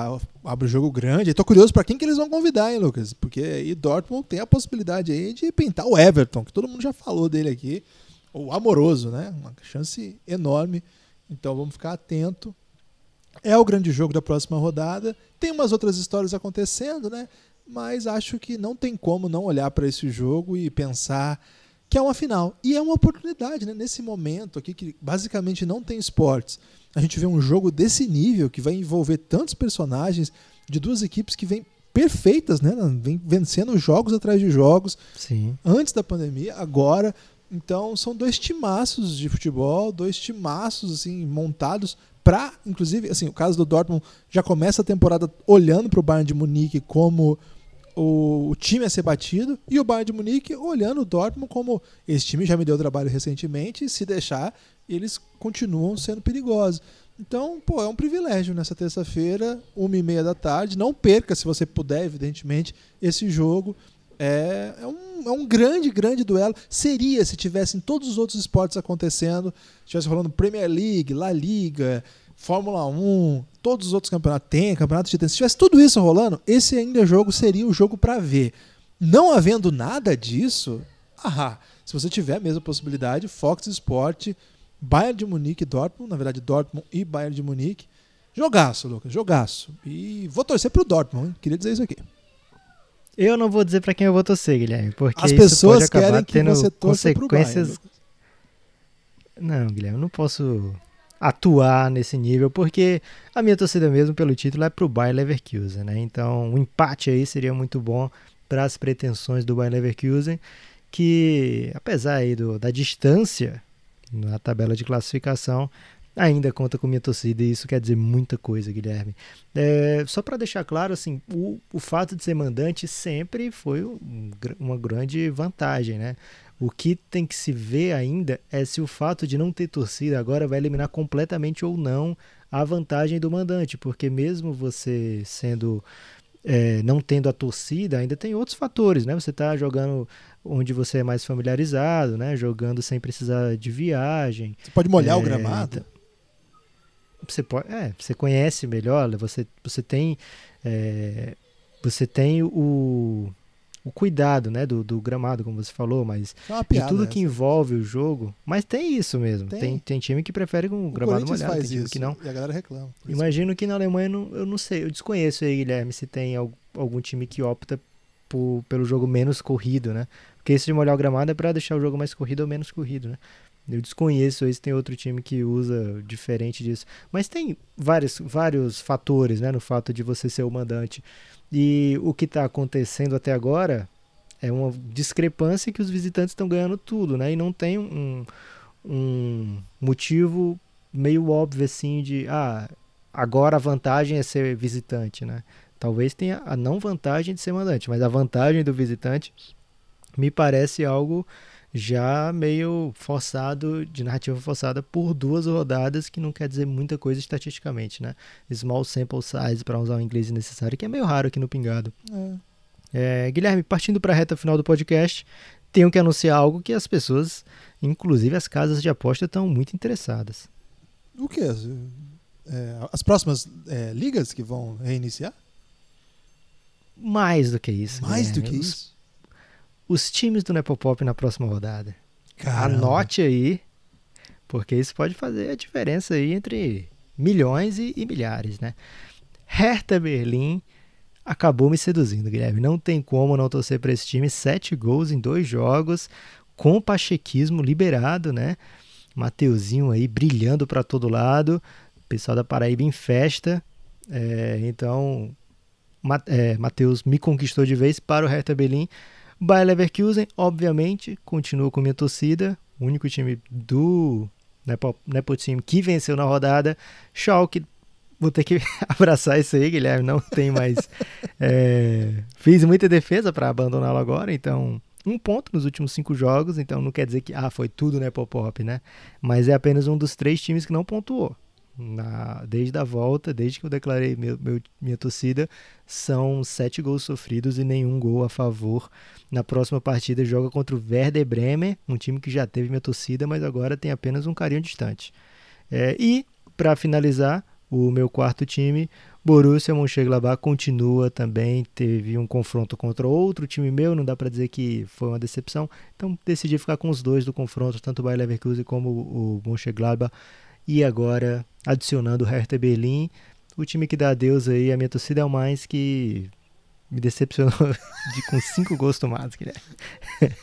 abre o jogo grande. Estou curioso para quem que eles vão convidar, hein, Lucas? Porque aí Dortmund tem a possibilidade aí de pintar o Everton, que todo mundo já falou dele aqui. O amoroso, né? Uma chance enorme. Então vamos ficar atento. É o grande jogo da próxima rodada. Tem umas outras histórias acontecendo, né? Mas acho que não tem como não olhar para esse jogo e pensar que é uma final. E é uma oportunidade, né? Nesse momento aqui, que basicamente não tem esportes, a gente vê um jogo desse nível que vai envolver tantos personagens de duas equipes que vêm perfeitas, né? Vem vencendo jogos atrás de jogos. Sim. Antes da pandemia, agora. Então, são dois timaços de futebol, dois timaços assim montados para, inclusive, assim, o caso do Dortmund já começa a temporada olhando para o Bayern de Munique como o, o, time a ser batido e o Bayern de Munique olhando o Dortmund como esse time já me deu trabalho recentemente e se deixar eles continuam sendo perigosos. Então, pô, é um privilégio nessa terça-feira, uma e meia da tarde. Não perca, se você puder, evidentemente, esse jogo. É, é, um, é um grande, grande duelo. Seria se tivessem todos os outros esportes acontecendo, estivesse rolando Premier League, La Liga, Fórmula 1, todos os outros campeonatos tem, campeonato de tênis. Se tivesse tudo isso rolando, esse ainda jogo seria o jogo para ver. Não havendo nada disso, ah, se você tiver a mesma possibilidade, Fox Sport, Bayern de Munique, Dortmund, na verdade Dortmund e Bayern de Munique, jogaço, Lucas, jogaço. E vou torcer pro Dortmund, hein? queria dizer isso aqui. Eu não vou dizer para quem eu vou torcer, Guilherme, porque as pessoas querem que você torça consequências. Não, Guilherme, eu não posso atuar nesse nível, porque a minha torcida mesmo pelo título é pro Bayer Leverkusen, né? Então, um empate aí seria muito bom para as pretensões do Bayer Leverkusen, que apesar aí do, da distância na tabela de classificação, ainda conta com minha torcida e isso quer dizer muita coisa, Guilherme. É, só para deixar claro, assim, o, o fato de ser mandante sempre foi um, uma grande vantagem, né? O que tem que se ver ainda é se o fato de não ter torcida agora vai eliminar completamente ou não a vantagem do mandante, porque mesmo você sendo é, não tendo a torcida, ainda tem outros fatores, né? Você está jogando onde você é mais familiarizado, né? Jogando sem precisar de viagem. Você pode molhar é, o gramado. Você pode, é, você conhece melhor, você, você tem, é, você tem o o cuidado né, do, do gramado, como você falou, mas é piada, de tudo que envolve o jogo. Mas tem isso mesmo. Tem, tem, tem time que prefere com o, o gramado molhado, tem time isso, que não. E a galera reclama. Imagino que na Alemanha, não, eu não sei, eu desconheço aí, Guilherme, se tem algum time que opta por, pelo jogo menos corrido, né? Porque esse de molhar o gramado é para deixar o jogo mais corrido ou menos corrido, né? Eu desconheço se tem outro time que usa diferente disso. Mas tem vários, vários fatores, né, no fato de você ser o mandante. E o que está acontecendo até agora é uma discrepância que os visitantes estão ganhando tudo, né? E não tem um, um motivo meio óbvio assim de ah, agora a vantagem é ser visitante, né? Talvez tenha a não vantagem de ser mandante, mas a vantagem do visitante me parece algo já meio forçado, de narrativa forçada por duas rodadas, que não quer dizer muita coisa estatisticamente, né? Small sample size, para usar o inglês necessário, que é meio raro aqui no Pingado. É. É, Guilherme, partindo para a reta final do podcast, tenho que anunciar algo que as pessoas, inclusive as casas de aposta, estão muito interessadas. O que? É, as próximas é, ligas que vão reiniciar? Mais do que isso. Mais Guilherme. do que isso? Os times do Nepopop na próxima rodada. Caramba. Anote aí, porque isso pode fazer a diferença aí entre milhões e, e milhares, né? Hertha Berlim acabou me seduzindo, Guilherme. Não tem como não torcer para esse time. Sete gols em dois jogos, com pachequismo liberado, né? Mateuzinho aí brilhando para todo lado. Pessoal da Paraíba em festa. É, então, é, Matheus me conquistou de vez para o Hertha Berlim. Bayer Leverkusen, obviamente, continua com minha torcida. O único time do Nepo, Nepo Team que venceu na rodada. Schalke, vou ter que abraçar isso aí, Guilherme. Não tem mais. é, fiz muita defesa para abandoná-lo agora, então um ponto nos últimos cinco jogos, então não quer dizer que ah, foi tudo Nepopop, né? Mas é apenas um dos três times que não pontuou. Na, desde a volta, desde que eu declarei meu, meu, minha torcida, são sete gols sofridos e nenhum gol a favor. Na próxima partida joga contra o Werder Bremen, um time que já teve minha torcida, mas agora tem apenas um carinho distante. É, e, para finalizar, o meu quarto time, Borussia Mönchengladbach continua também, teve um confronto contra outro time meu, não dá para dizer que foi uma decepção, então decidi ficar com os dois do confronto, tanto o Bayer Leverkusen como o Mönchengladbach, e agora adicionando o Hertha Berlim, o time que dá adeus aí, a minha torcida é o mais que me decepcionou de, com cinco gols tomados, Guilherme.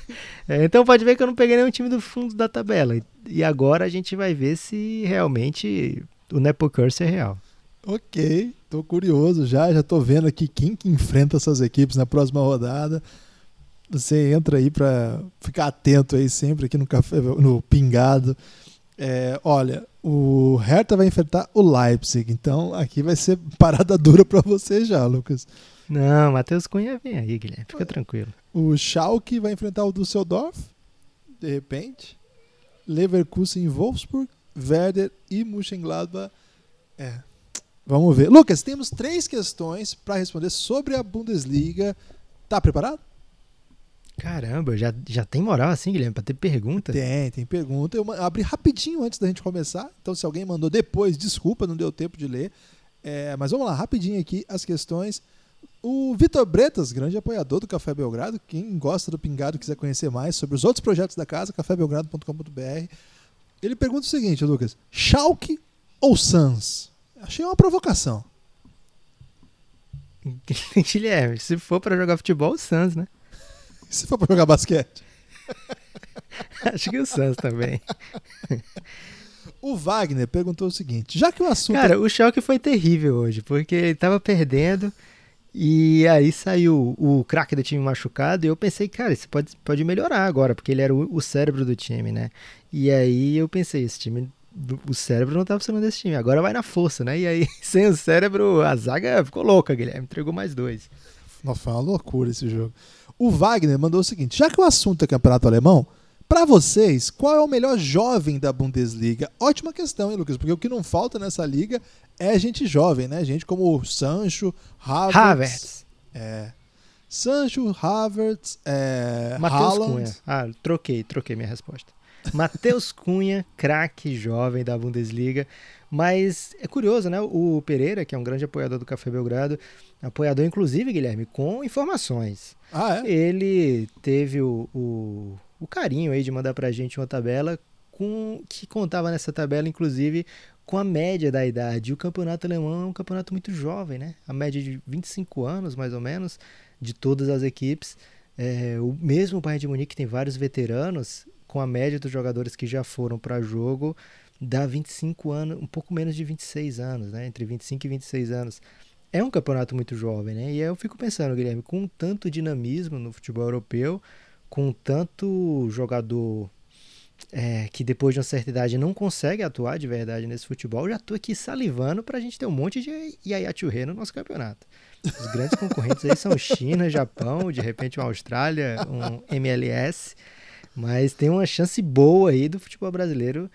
é, então pode ver que eu não peguei nenhum time do fundo da tabela. E agora a gente vai ver se realmente o Nepo Curse é real. Ok, tô curioso já, já tô vendo aqui quem que enfrenta essas equipes na próxima rodada. Você entra aí para ficar atento aí sempre aqui no café, no pingado. É, olha, o Hertha vai enfrentar o Leipzig, então aqui vai ser parada dura para você já, Lucas. Não, Matheus Cunha vem aí, Guilherme, fica tranquilo. O Schalke vai enfrentar o Düsseldorf, de repente. Leverkusen, Wolfsburg, Werder e Mönchengladbach. É, vamos ver. Lucas, temos três questões para responder sobre a Bundesliga. Tá preparado? Caramba, já, já tem moral assim, Guilherme, para ter pergunta? Tem, tem pergunta. Eu abri rapidinho antes da gente começar. Então, se alguém mandou depois, desculpa, não deu tempo de ler. É, mas vamos lá, rapidinho aqui as questões. O Vitor Bretas, grande apoiador do Café Belgrado, quem gosta do Pingado quiser conhecer mais sobre os outros projetos da casa, cafébelgrado.com.br, ele pergunta o seguinte, Lucas: Schalke ou Suns? Achei uma provocação. Guilherme, se for para jogar futebol, o Suns, né? E se for para jogar basquete? Acho que o Suns também. O Wagner perguntou o seguinte: já que o assunto. Cara, o choque foi terrível hoje, porque ele tava perdendo. E aí saiu o craque do time machucado e eu pensei, cara, isso pode, pode melhorar agora, porque ele era o, o cérebro do time, né? E aí eu pensei, esse time, o cérebro não tá funcionando desse time, agora vai na força, né? E aí, sem o cérebro, a zaga ficou louca, Guilherme, entregou mais dois. Nossa, foi uma loucura esse jogo. O Wagner mandou o seguinte: já que o assunto é campeonato alemão, para vocês, qual é o melhor jovem da Bundesliga? Ótima questão, hein, Lucas? Porque o que não falta nessa liga é gente jovem, né? Gente como o Sancho, Havertz. Havertz. É. Sancho, Havertz, é, Matheus Cunha. Ah, troquei, troquei minha resposta. Matheus Cunha, craque jovem da Bundesliga. Mas é curioso, né? O Pereira, que é um grande apoiador do Café Belgrado, apoiador, inclusive, Guilherme, com informações. Ah, é? Ele teve o, o o carinho aí de mandar pra gente uma tabela com que contava nessa tabela, inclusive, com a média da idade. O campeonato alemão é um campeonato muito jovem, né? A média de 25 anos, mais ou menos, de todas as equipes. É, o mesmo Bayern de Munique tem vários veteranos, com a média dos jogadores que já foram para jogo, dá 25 anos, um pouco menos de 26 anos, né? Entre 25 e 26 anos. É um campeonato muito jovem, né? E aí eu fico pensando, Guilherme, com tanto dinamismo no futebol europeu, com tanto jogador é, que depois de uma certa idade não consegue atuar de verdade nesse futebol, já estou aqui salivando para a gente ter um monte de Yaya Churré no nosso campeonato. Os grandes concorrentes aí são China, Japão, de repente uma Austrália, um MLS, mas tem uma chance boa aí do futebol brasileiro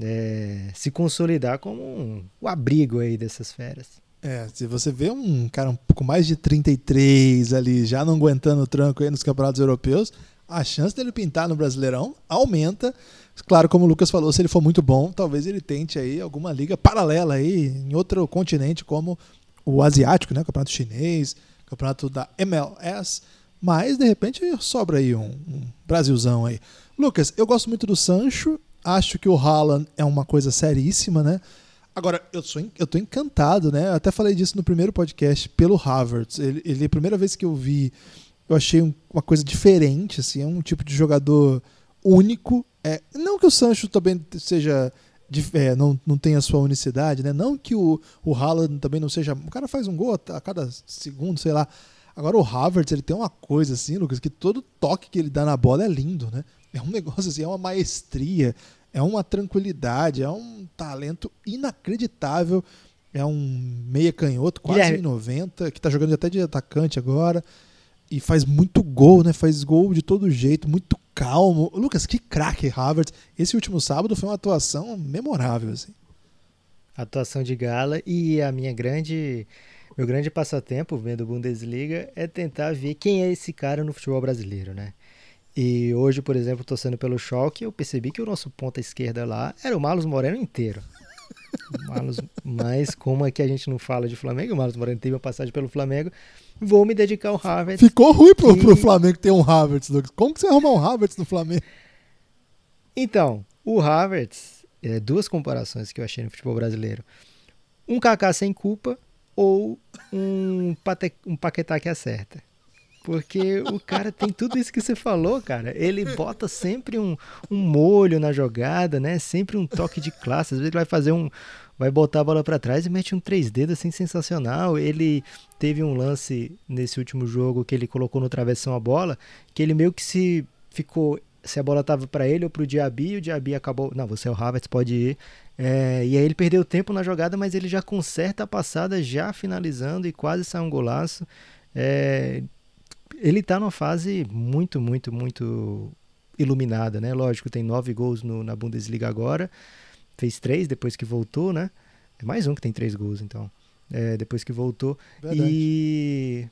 é, se consolidar como um, o abrigo aí dessas feras. É, se você vê um cara um pouco mais de 33 ali, já não aguentando o tranco aí nos campeonatos europeus, a chance dele pintar no Brasileirão aumenta. Claro, como o Lucas falou, se ele for muito bom, talvez ele tente aí alguma liga paralela aí em outro continente, como o asiático, né? Campeonato chinês, campeonato da MLS. Mas, de repente, sobra aí um, um Brasilzão aí. Lucas, eu gosto muito do Sancho. Acho que o Haaland é uma coisa seríssima, né? Agora, eu, sou, eu tô encantado, né? Eu até falei disso no primeiro podcast, pelo Havertz. Ele, ele a primeira vez que eu vi, eu achei um, uma coisa diferente, assim. É um tipo de jogador único. É, não que o Sancho também seja... É, não, não tenha a sua unicidade, né? Não que o, o Haaland também não seja... O cara faz um gol a cada segundo, sei lá. Agora o Havertz, ele tem uma coisa assim, Lucas, que todo toque que ele dá na bola é lindo, né? É um negócio assim, é uma maestria é uma tranquilidade, é um talento inacreditável. É um meia canhoto, quase Guilherme. 90, que está jogando até de atacante agora. E faz muito gol, né? Faz gol de todo jeito, muito calmo. Lucas, que craque, Havertz. Esse último sábado foi uma atuação memorável, assim. Atuação de gala e a minha grande meu grande passatempo vendo Bundesliga é tentar ver quem é esse cara no futebol brasileiro, né? E hoje, por exemplo, torcendo pelo choque, eu percebi que o nosso ponta esquerda lá era o Marlos Moreno inteiro. Marlos, mas como é que a gente não fala de Flamengo, o Marlos Moreno teve uma passagem pelo Flamengo, vou me dedicar ao Harvard. Ficou ruim pro, que... pro Flamengo ter um Havertz, Lucas. Como que você arrumar um Havertz no Flamengo? Então, o Havertz, é, duas comparações que eu achei no futebol brasileiro. Um Kaká sem culpa ou um, Pate, um Paquetá que acerta. Porque o cara tem tudo isso que você falou, cara. Ele bota sempre um, um molho na jogada, né? Sempre um toque de classe. Às vezes ele vai fazer um. Vai botar a bola para trás e mete um três dedos assim sensacional. Ele teve um lance nesse último jogo que ele colocou no travessão a bola, que ele meio que se ficou se a bola tava para ele ou pro Diaby, o Diaby acabou, não, você é o Havertz, pode ir. É, e aí ele perdeu tempo na jogada, mas ele já conserta a passada, já finalizando e quase sai um golaço. É, ele está numa fase muito, muito, muito iluminada, né? Lógico, tem nove gols no, na Bundesliga agora, fez três depois que voltou, né? É mais um que tem três gols, então, é, depois que voltou. Verdade. E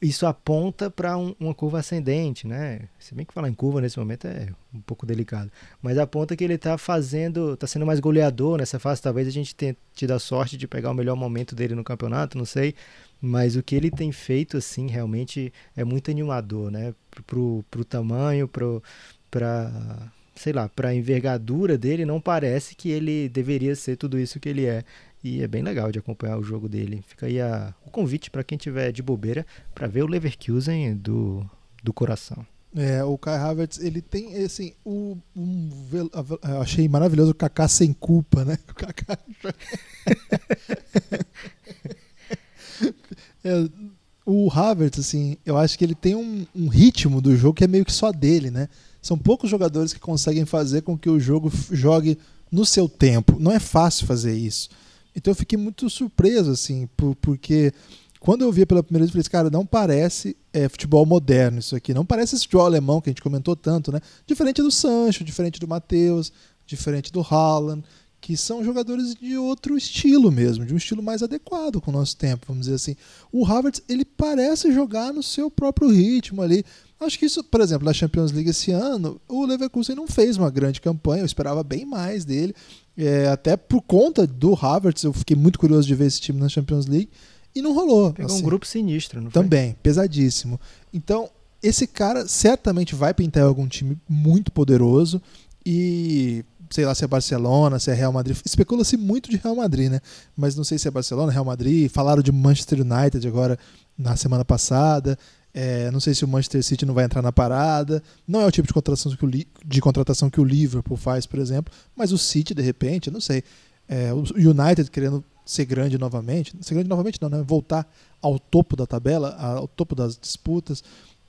isso aponta para um, uma curva ascendente, né? Se bem que falar em curva nesse momento é um pouco delicado, mas aponta que ele está fazendo, está sendo mais goleador nessa fase. Talvez a gente tenha tido a sorte de pegar o melhor momento dele no campeonato, não sei. Mas o que ele tem feito, assim, realmente é muito animador, né? Pro, pro tamanho, pro, pra, sei lá, pra envergadura dele, não parece que ele deveria ser tudo isso que ele é. E é bem legal de acompanhar o jogo dele. Fica aí a, o convite para quem tiver de bobeira para ver o Leverkusen do, do coração. É, o Kai Havertz, ele tem, assim, o, um, eu achei maravilhoso o Kaká sem culpa, né? O Kaká... É, o Havertz, assim, eu acho que ele tem um, um, ritmo do jogo que é meio que só dele, né? São poucos jogadores que conseguem fazer com que o jogo jogue no seu tempo. Não é fácil fazer isso. Então eu fiquei muito surpreso, assim, por, porque quando eu vi pela primeira vez, eu falei, assim, cara, não parece é, futebol moderno isso aqui. Não parece esse futebol alemão que a gente comentou tanto, né? Diferente do Sancho, diferente do Matheus, diferente do Haaland que são jogadores de outro estilo mesmo, de um estilo mais adequado com o nosso tempo, vamos dizer assim. O Havertz, ele parece jogar no seu próprio ritmo ali. Acho que isso, por exemplo, na Champions League esse ano, o Leverkusen não fez uma grande campanha, eu esperava bem mais dele. É, até por conta do Havertz, eu fiquei muito curioso de ver esse time na Champions League e não rolou. Pegou assim. um grupo sinistro, não Também, foi? pesadíssimo. Então, esse cara certamente vai pintar algum time muito poderoso e sei lá se é Barcelona, se é Real Madrid. Especula-se muito de Real Madrid, né? Mas não sei se é Barcelona, Real Madrid. Falaram de Manchester United agora na semana passada. É, não sei se o Manchester City não vai entrar na parada. Não é o tipo de contratação que o, de contratação que o Liverpool faz, por exemplo. Mas o City, de repente, não sei. É, o United querendo ser grande novamente. Ser grande novamente não, né? Voltar ao topo da tabela, ao topo das disputas.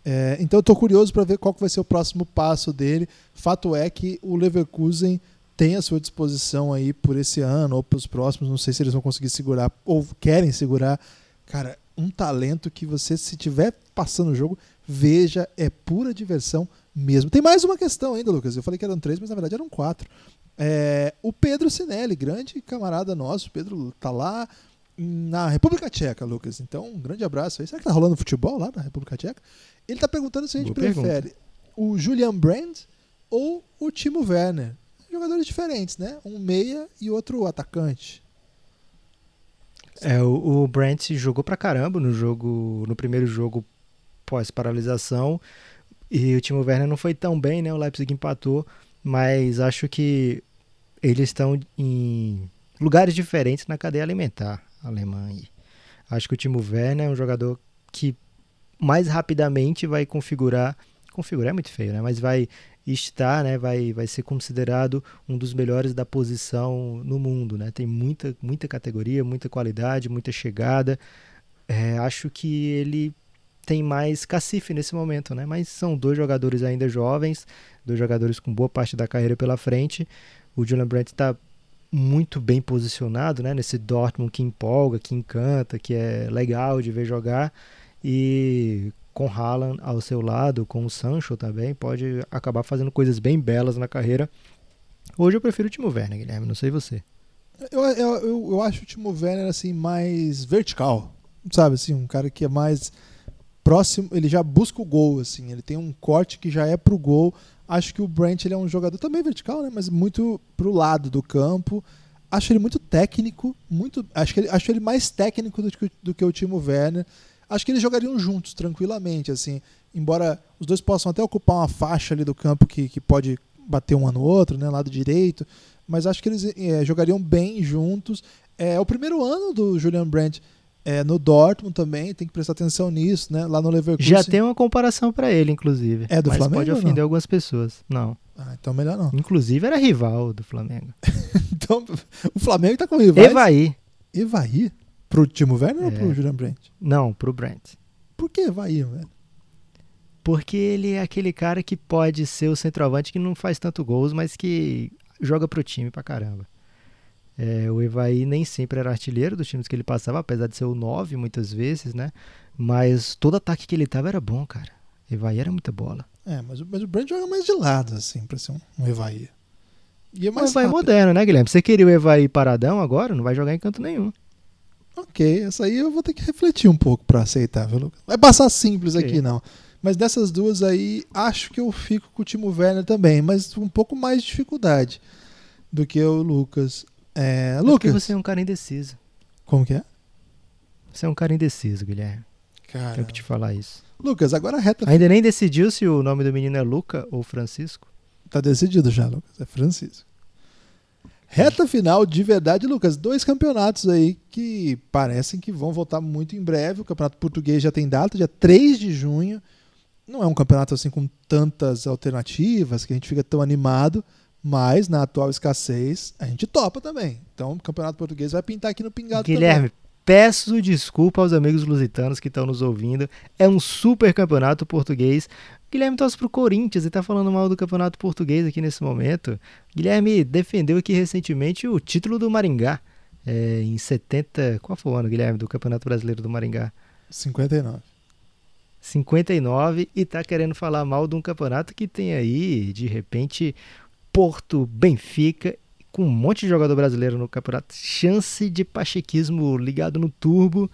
É, então eu estou curioso para ver qual vai ser o próximo passo dele. Fato é que o Leverkusen tem à sua disposição aí por esse ano ou para os próximos, não sei se eles vão conseguir segurar ou querem segurar. Cara, um talento que você, se tiver passando o jogo, veja, é pura diversão mesmo. Tem mais uma questão ainda, Lucas. Eu falei que eram três, mas na verdade eram quatro. É, o Pedro Sinelli, grande camarada nosso, o Pedro tá lá, na República Tcheca, Lucas. Então, um grande abraço aí. Será que tá rolando futebol lá na República Tcheca? Ele tá perguntando se a gente Boa prefere pergunta. o Julian Brand ou o Timo Werner. Jogadores diferentes, né? Um meia e outro atacante. É, o, o Brent jogou pra caramba no jogo, no primeiro jogo pós-paralisação. E o Timo Werner não foi tão bem, né? O Leipzig empatou, mas acho que eles estão em lugares diferentes na cadeia alimentar alemã. aí. Acho que o Timo Werner é um jogador que mais rapidamente vai configurar, configurar é muito feio, né? Mas vai estar, né? Vai, vai ser considerado um dos melhores da posição no mundo, né? Tem muita, muita categoria, muita qualidade, muita chegada. É, acho que ele tem mais cacife nesse momento, né? Mas são dois jogadores ainda jovens, dois jogadores com boa parte da carreira pela frente. O Julian Brandt está muito bem posicionado, né? Nesse Dortmund que empolga, que encanta, que é legal de ver jogar e com Haaland ao seu lado, com o Sancho também, pode acabar fazendo coisas bem belas na carreira. Hoje eu prefiro o Timo Werner, Guilherme, não sei você. Eu, eu, eu, eu acho o Timo Werner assim mais vertical, sabe? Assim, um cara que é mais próximo, ele já busca o gol, assim, ele tem um corte que já é pro gol. Acho que o Brent ele é um jogador também vertical, né? Mas muito pro lado do campo. Acho ele muito técnico, muito. Acho, que ele, acho ele mais técnico do que, do que o Timo Werner. Acho que eles jogariam juntos, tranquilamente, assim. Embora os dois possam até ocupar uma faixa ali do campo que, que pode bater um no outro, né? Lado direito. Mas acho que eles é, jogariam bem juntos. É, o primeiro ano do Julian Brandt é, no Dortmund também, tem que prestar atenção nisso, né? Lá no Leverkusen. Já tem uma comparação para ele, inclusive. É do mas Flamengo pode ofender algumas pessoas. Não. Ah, então melhor não. Inclusive era rival do Flamengo. Então, o Flamengo tá com rivais. Evaí. Evaí? Pro Timo Werner ou É. pro Julian Brandt? Não, pro Brent. Por que Evaí, velho? Porque ele é aquele cara que pode ser o centroavante que não faz tanto gols, mas que joga pro time pra caramba. É, o Evaí nem sempre era artilheiro dos times que ele passava, apesar de ser o 9 muitas vezes, né? Mas todo ataque que ele tava era bom, cara. Evaí era muita bola. É, mas, o- mas o Brandt joga mais de lado, assim, pra ser um, um Evaí. E é mais Evaí rápido. moderno, né, Guilherme? Você queria o Evaí paradão agora? Não vai jogar em canto nenhum. Ok, essa aí eu vou ter que refletir um pouco pra aceitar, viu, Lucas? Vai passar simples Ok. aqui, não. Mas dessas duas aí, acho que eu fico com o Timo Werner também, mas com um pouco mais de dificuldade do que o Lucas. É, É porque Lucas, você é um cara indeciso. como que é? Você é um cara indeciso, Guilherme. Cara, Tenho que te falar isso. Lucas, agora a reta Ainda nem decidiu se o nome do menino é Luca ou Francisco. Tá decidido já, Lucas. É Francisco. Reta final de verdade, Lucas. Dois campeonatos aí que parecem que vão voltar muito em breve. O Campeonato Português já tem data, dia 3 de junho. Não é um campeonato assim com tantas alternativas que a gente fica tão animado, mas na atual escassez a gente topa também. Então o Campeonato Português vai pintar aqui no Pingado Guilherme, peço desculpa aos amigos lusitanos que estão nos ouvindo. É um super campeonato português. Guilherme torce pro Corinthians e tá falando mal do campeonato português aqui nesse momento. Guilherme defendeu aqui recentemente o título do Maringá. é, em 70. Qual foi o ano, Guilherme, do Campeonato Brasileiro do Maringá? também. 59. 59 e tá querendo falar mal de um campeonato que tem aí, de repente, Porto, Benfica, com um monte de jogador brasileiro no campeonato, chance de pachequismo ligado no turbo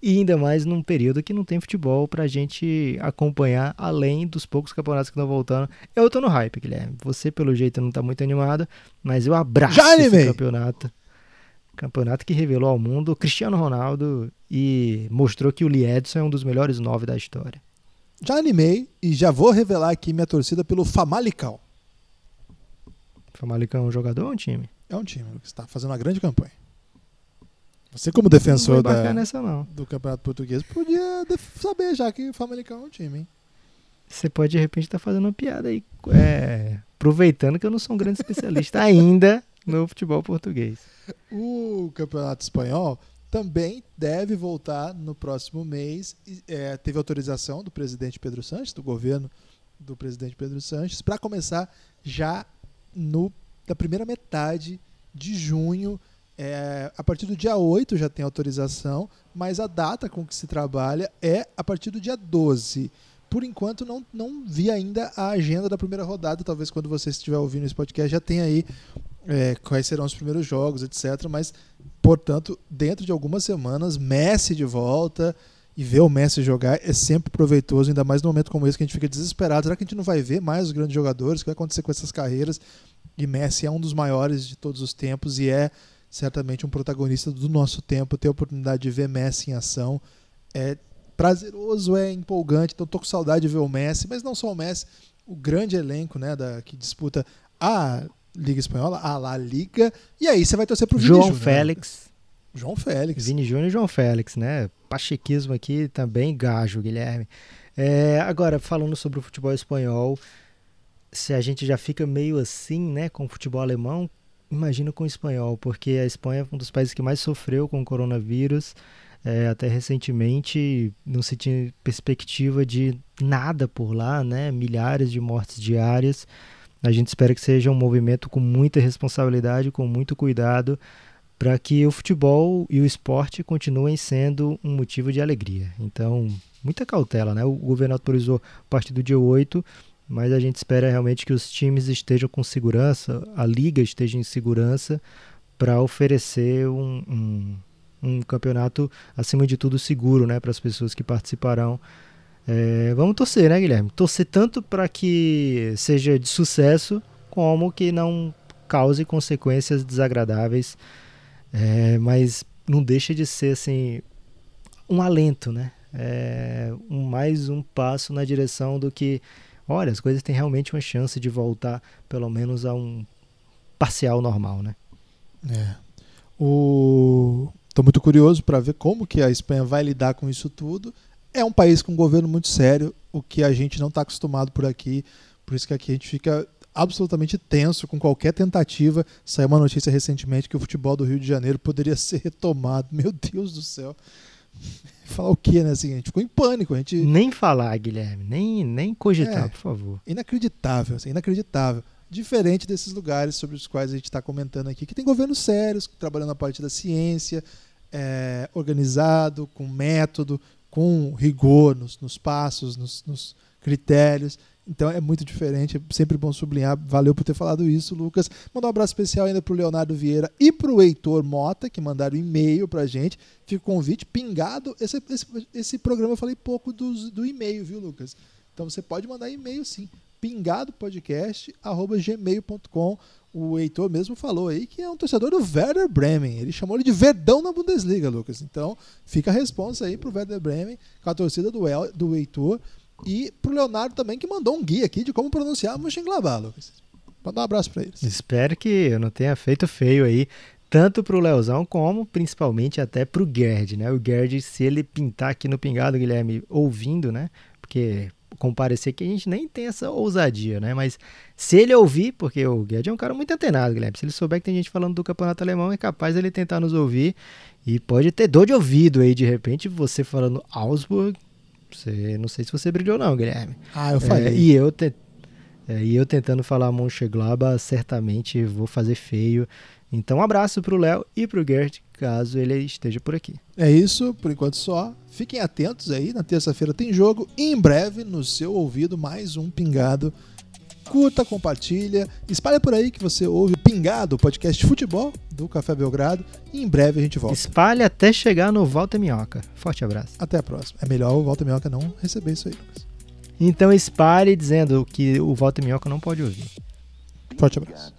e ainda mais num período que não tem futebol pra gente acompanhar, além dos poucos campeonatos que estão voltando. Eu tô no hype, Guilherme. Você, pelo jeito, não tá muito animado, mas eu abraço Já esse campeonato. Campeonato que revelou ao mundo o Cristiano Ronaldo e mostrou que o Lee Edson é um dos melhores nove da história. Já animei e já vou revelar aqui minha torcida pelo Famalicão. Famalicão é um jogador ou um time? É um time que está fazendo uma grande campanha. Você, como defensor da, não. do Campeonato Português, podia saber já que o Famalicão é um time, hein? Você pode, de repente, estar fazendo uma piada aí. é, aproveitando que eu não sou um grande especialista ainda no futebol português. O Campeonato Espanhol também deve voltar no próximo mês. É, teve autorização do presidente Pedro Sanches, do governo do presidente Pedro Sanches, para começar já no, na primeira metade de junho. É, a partir do dia 8 já tem autorização, mas a data com que se trabalha é a partir do dia 12. Por enquanto, não, não vi ainda a agenda da primeira rodada. Talvez quando você estiver ouvindo esse podcast já tenha aí é, quais serão os primeiros jogos, etc. Mas, portanto, dentro de algumas semanas, Messi de volta e ver o Messi jogar é sempre proveitoso, ainda mais no momento como esse que a gente fica desesperado. Será que a gente não vai ver mais os grandes jogadores? O que vai acontecer com essas carreiras? E Messi é um dos maiores de todos os tempos e é certamente um protagonista do nosso tempo. Ter a oportunidade de ver Messi em ação é prazeroso, é empolgante. Então, tô com saudade de ver o Messi, mas não só o Messi, o grande elenco né, da, que disputa a Liga Espanhola, a La Liga. E aí você vai torcer pro Vini João né, Félix. João Félix. Vini Júnior e João Félix, né? Pachequismo aqui também, gajo, Guilherme. É, agora, falando sobre o futebol espanhol, se a gente já fica meio assim, né, com o futebol alemão, imagina com o espanhol, porque a Espanha é um dos países que mais sofreu com o coronavírus. É, até recentemente não se tinha perspectiva de nada por lá, né? Milhares de mortes diárias. A gente espera que seja um movimento com muita responsabilidade, com muito cuidado, para que o futebol e o esporte continuem sendo um motivo de alegria. Então, muita cautela, né? O governo autorizou a partir do dia 8, mas a gente espera realmente que os times estejam com segurança, a liga esteja em segurança para oferecer um, um, um, campeonato, acima de tudo, seguro né, para as pessoas que participarão. É, vamos torcer, né, Guilherme? Torcer tanto para que seja de sucesso, como que não cause consequências desagradáveis é, mas não deixa de ser assim um alento, né? É, um, mais um passo na direção do que, olha, as coisas têm realmente uma chance de voltar, pelo menos a um parcial normal, né? É. O... Tô muito curioso para ver como que a Espanha vai lidar com isso tudo. É um país com um governo muito sério, o que a gente não está acostumado por aqui. Por isso que aqui a gente fica absolutamente tenso com qualquer tentativa. Saiu uma notícia recentemente que o futebol do Rio de Janeiro poderia ser retomado. Meu Deus do céu. Falar o quê, né? Assim, a gente ficou em pânico. A gente... Nem falar, Guilherme. Nem, nem cogitar, é, por favor. Inacreditável, assim, inacreditável. Diferente desses lugares sobre os quais a gente está comentando aqui, que tem governos sérios, trabalhando a parte da ciência, é, organizado, com método, com rigor nos, nos passos, nos, nos critérios. Então é muito diferente, é sempre bom sublinhar. Valeu por ter falado isso, Lucas. Mandar um abraço especial ainda para o Leonardo Vieira e para o Heitor Mota, que mandaram e-mail para gente. Fica o convite, pingado. Esse, esse, esse programa eu falei pouco do, do e-mail, viu, Lucas? Então você pode mandar e-mail sim. pingadopodcast.gmail.com O Heitor mesmo falou aí que é um torcedor do Werder Bremen. Ele chamou ele de Verdão na Bundesliga, Lucas. Então fica a resposta aí para o Werder Bremen com a torcida do, El, do Heitor. E pro Leonardo também, que mandou um guia aqui de como pronunciar Mönchengladbach, Lucas. Manda um abraço para eles. Espero que eu não tenha feito feio aí, tanto pro Leozão como principalmente até pro Gerd, né? O Gerd, se ele pintar aqui no pingado, Guilherme, ouvindo, né? Porque comparecer que a gente nem tem essa ousadia, né? Mas se ele ouvir, porque o Gerd é um cara muito antenado, Guilherme. Se ele souber que tem gente falando do campeonato alemão, é capaz ele tentar nos ouvir e pode ter dor de ouvido aí, de repente, você falando Augsburg, você, não sei se você brilhou não, Guilherme. Ah, eu falei. É, e eu te, é, e eu tentando falar Moncheglaba, certamente vou fazer feio. Então, um abraço pro Léo e pro Gert, caso ele esteja por aqui. É isso, por enquanto só. Fiquem atentos aí, na terça-feira tem jogo. E em breve, no seu ouvido, mais um pingado curta, compartilha, espalha por aí que você ouve o Pingado, o podcast de futebol do Café Belgrado. E em breve a gente volta. Espalha até chegar no Volta Minhoca. Forte abraço. Até a próxima. É melhor o Volta Minhoca não receber isso aí, Lucas. Então espalhe dizendo que o Volta Minhoca não pode ouvir. Forte abraço.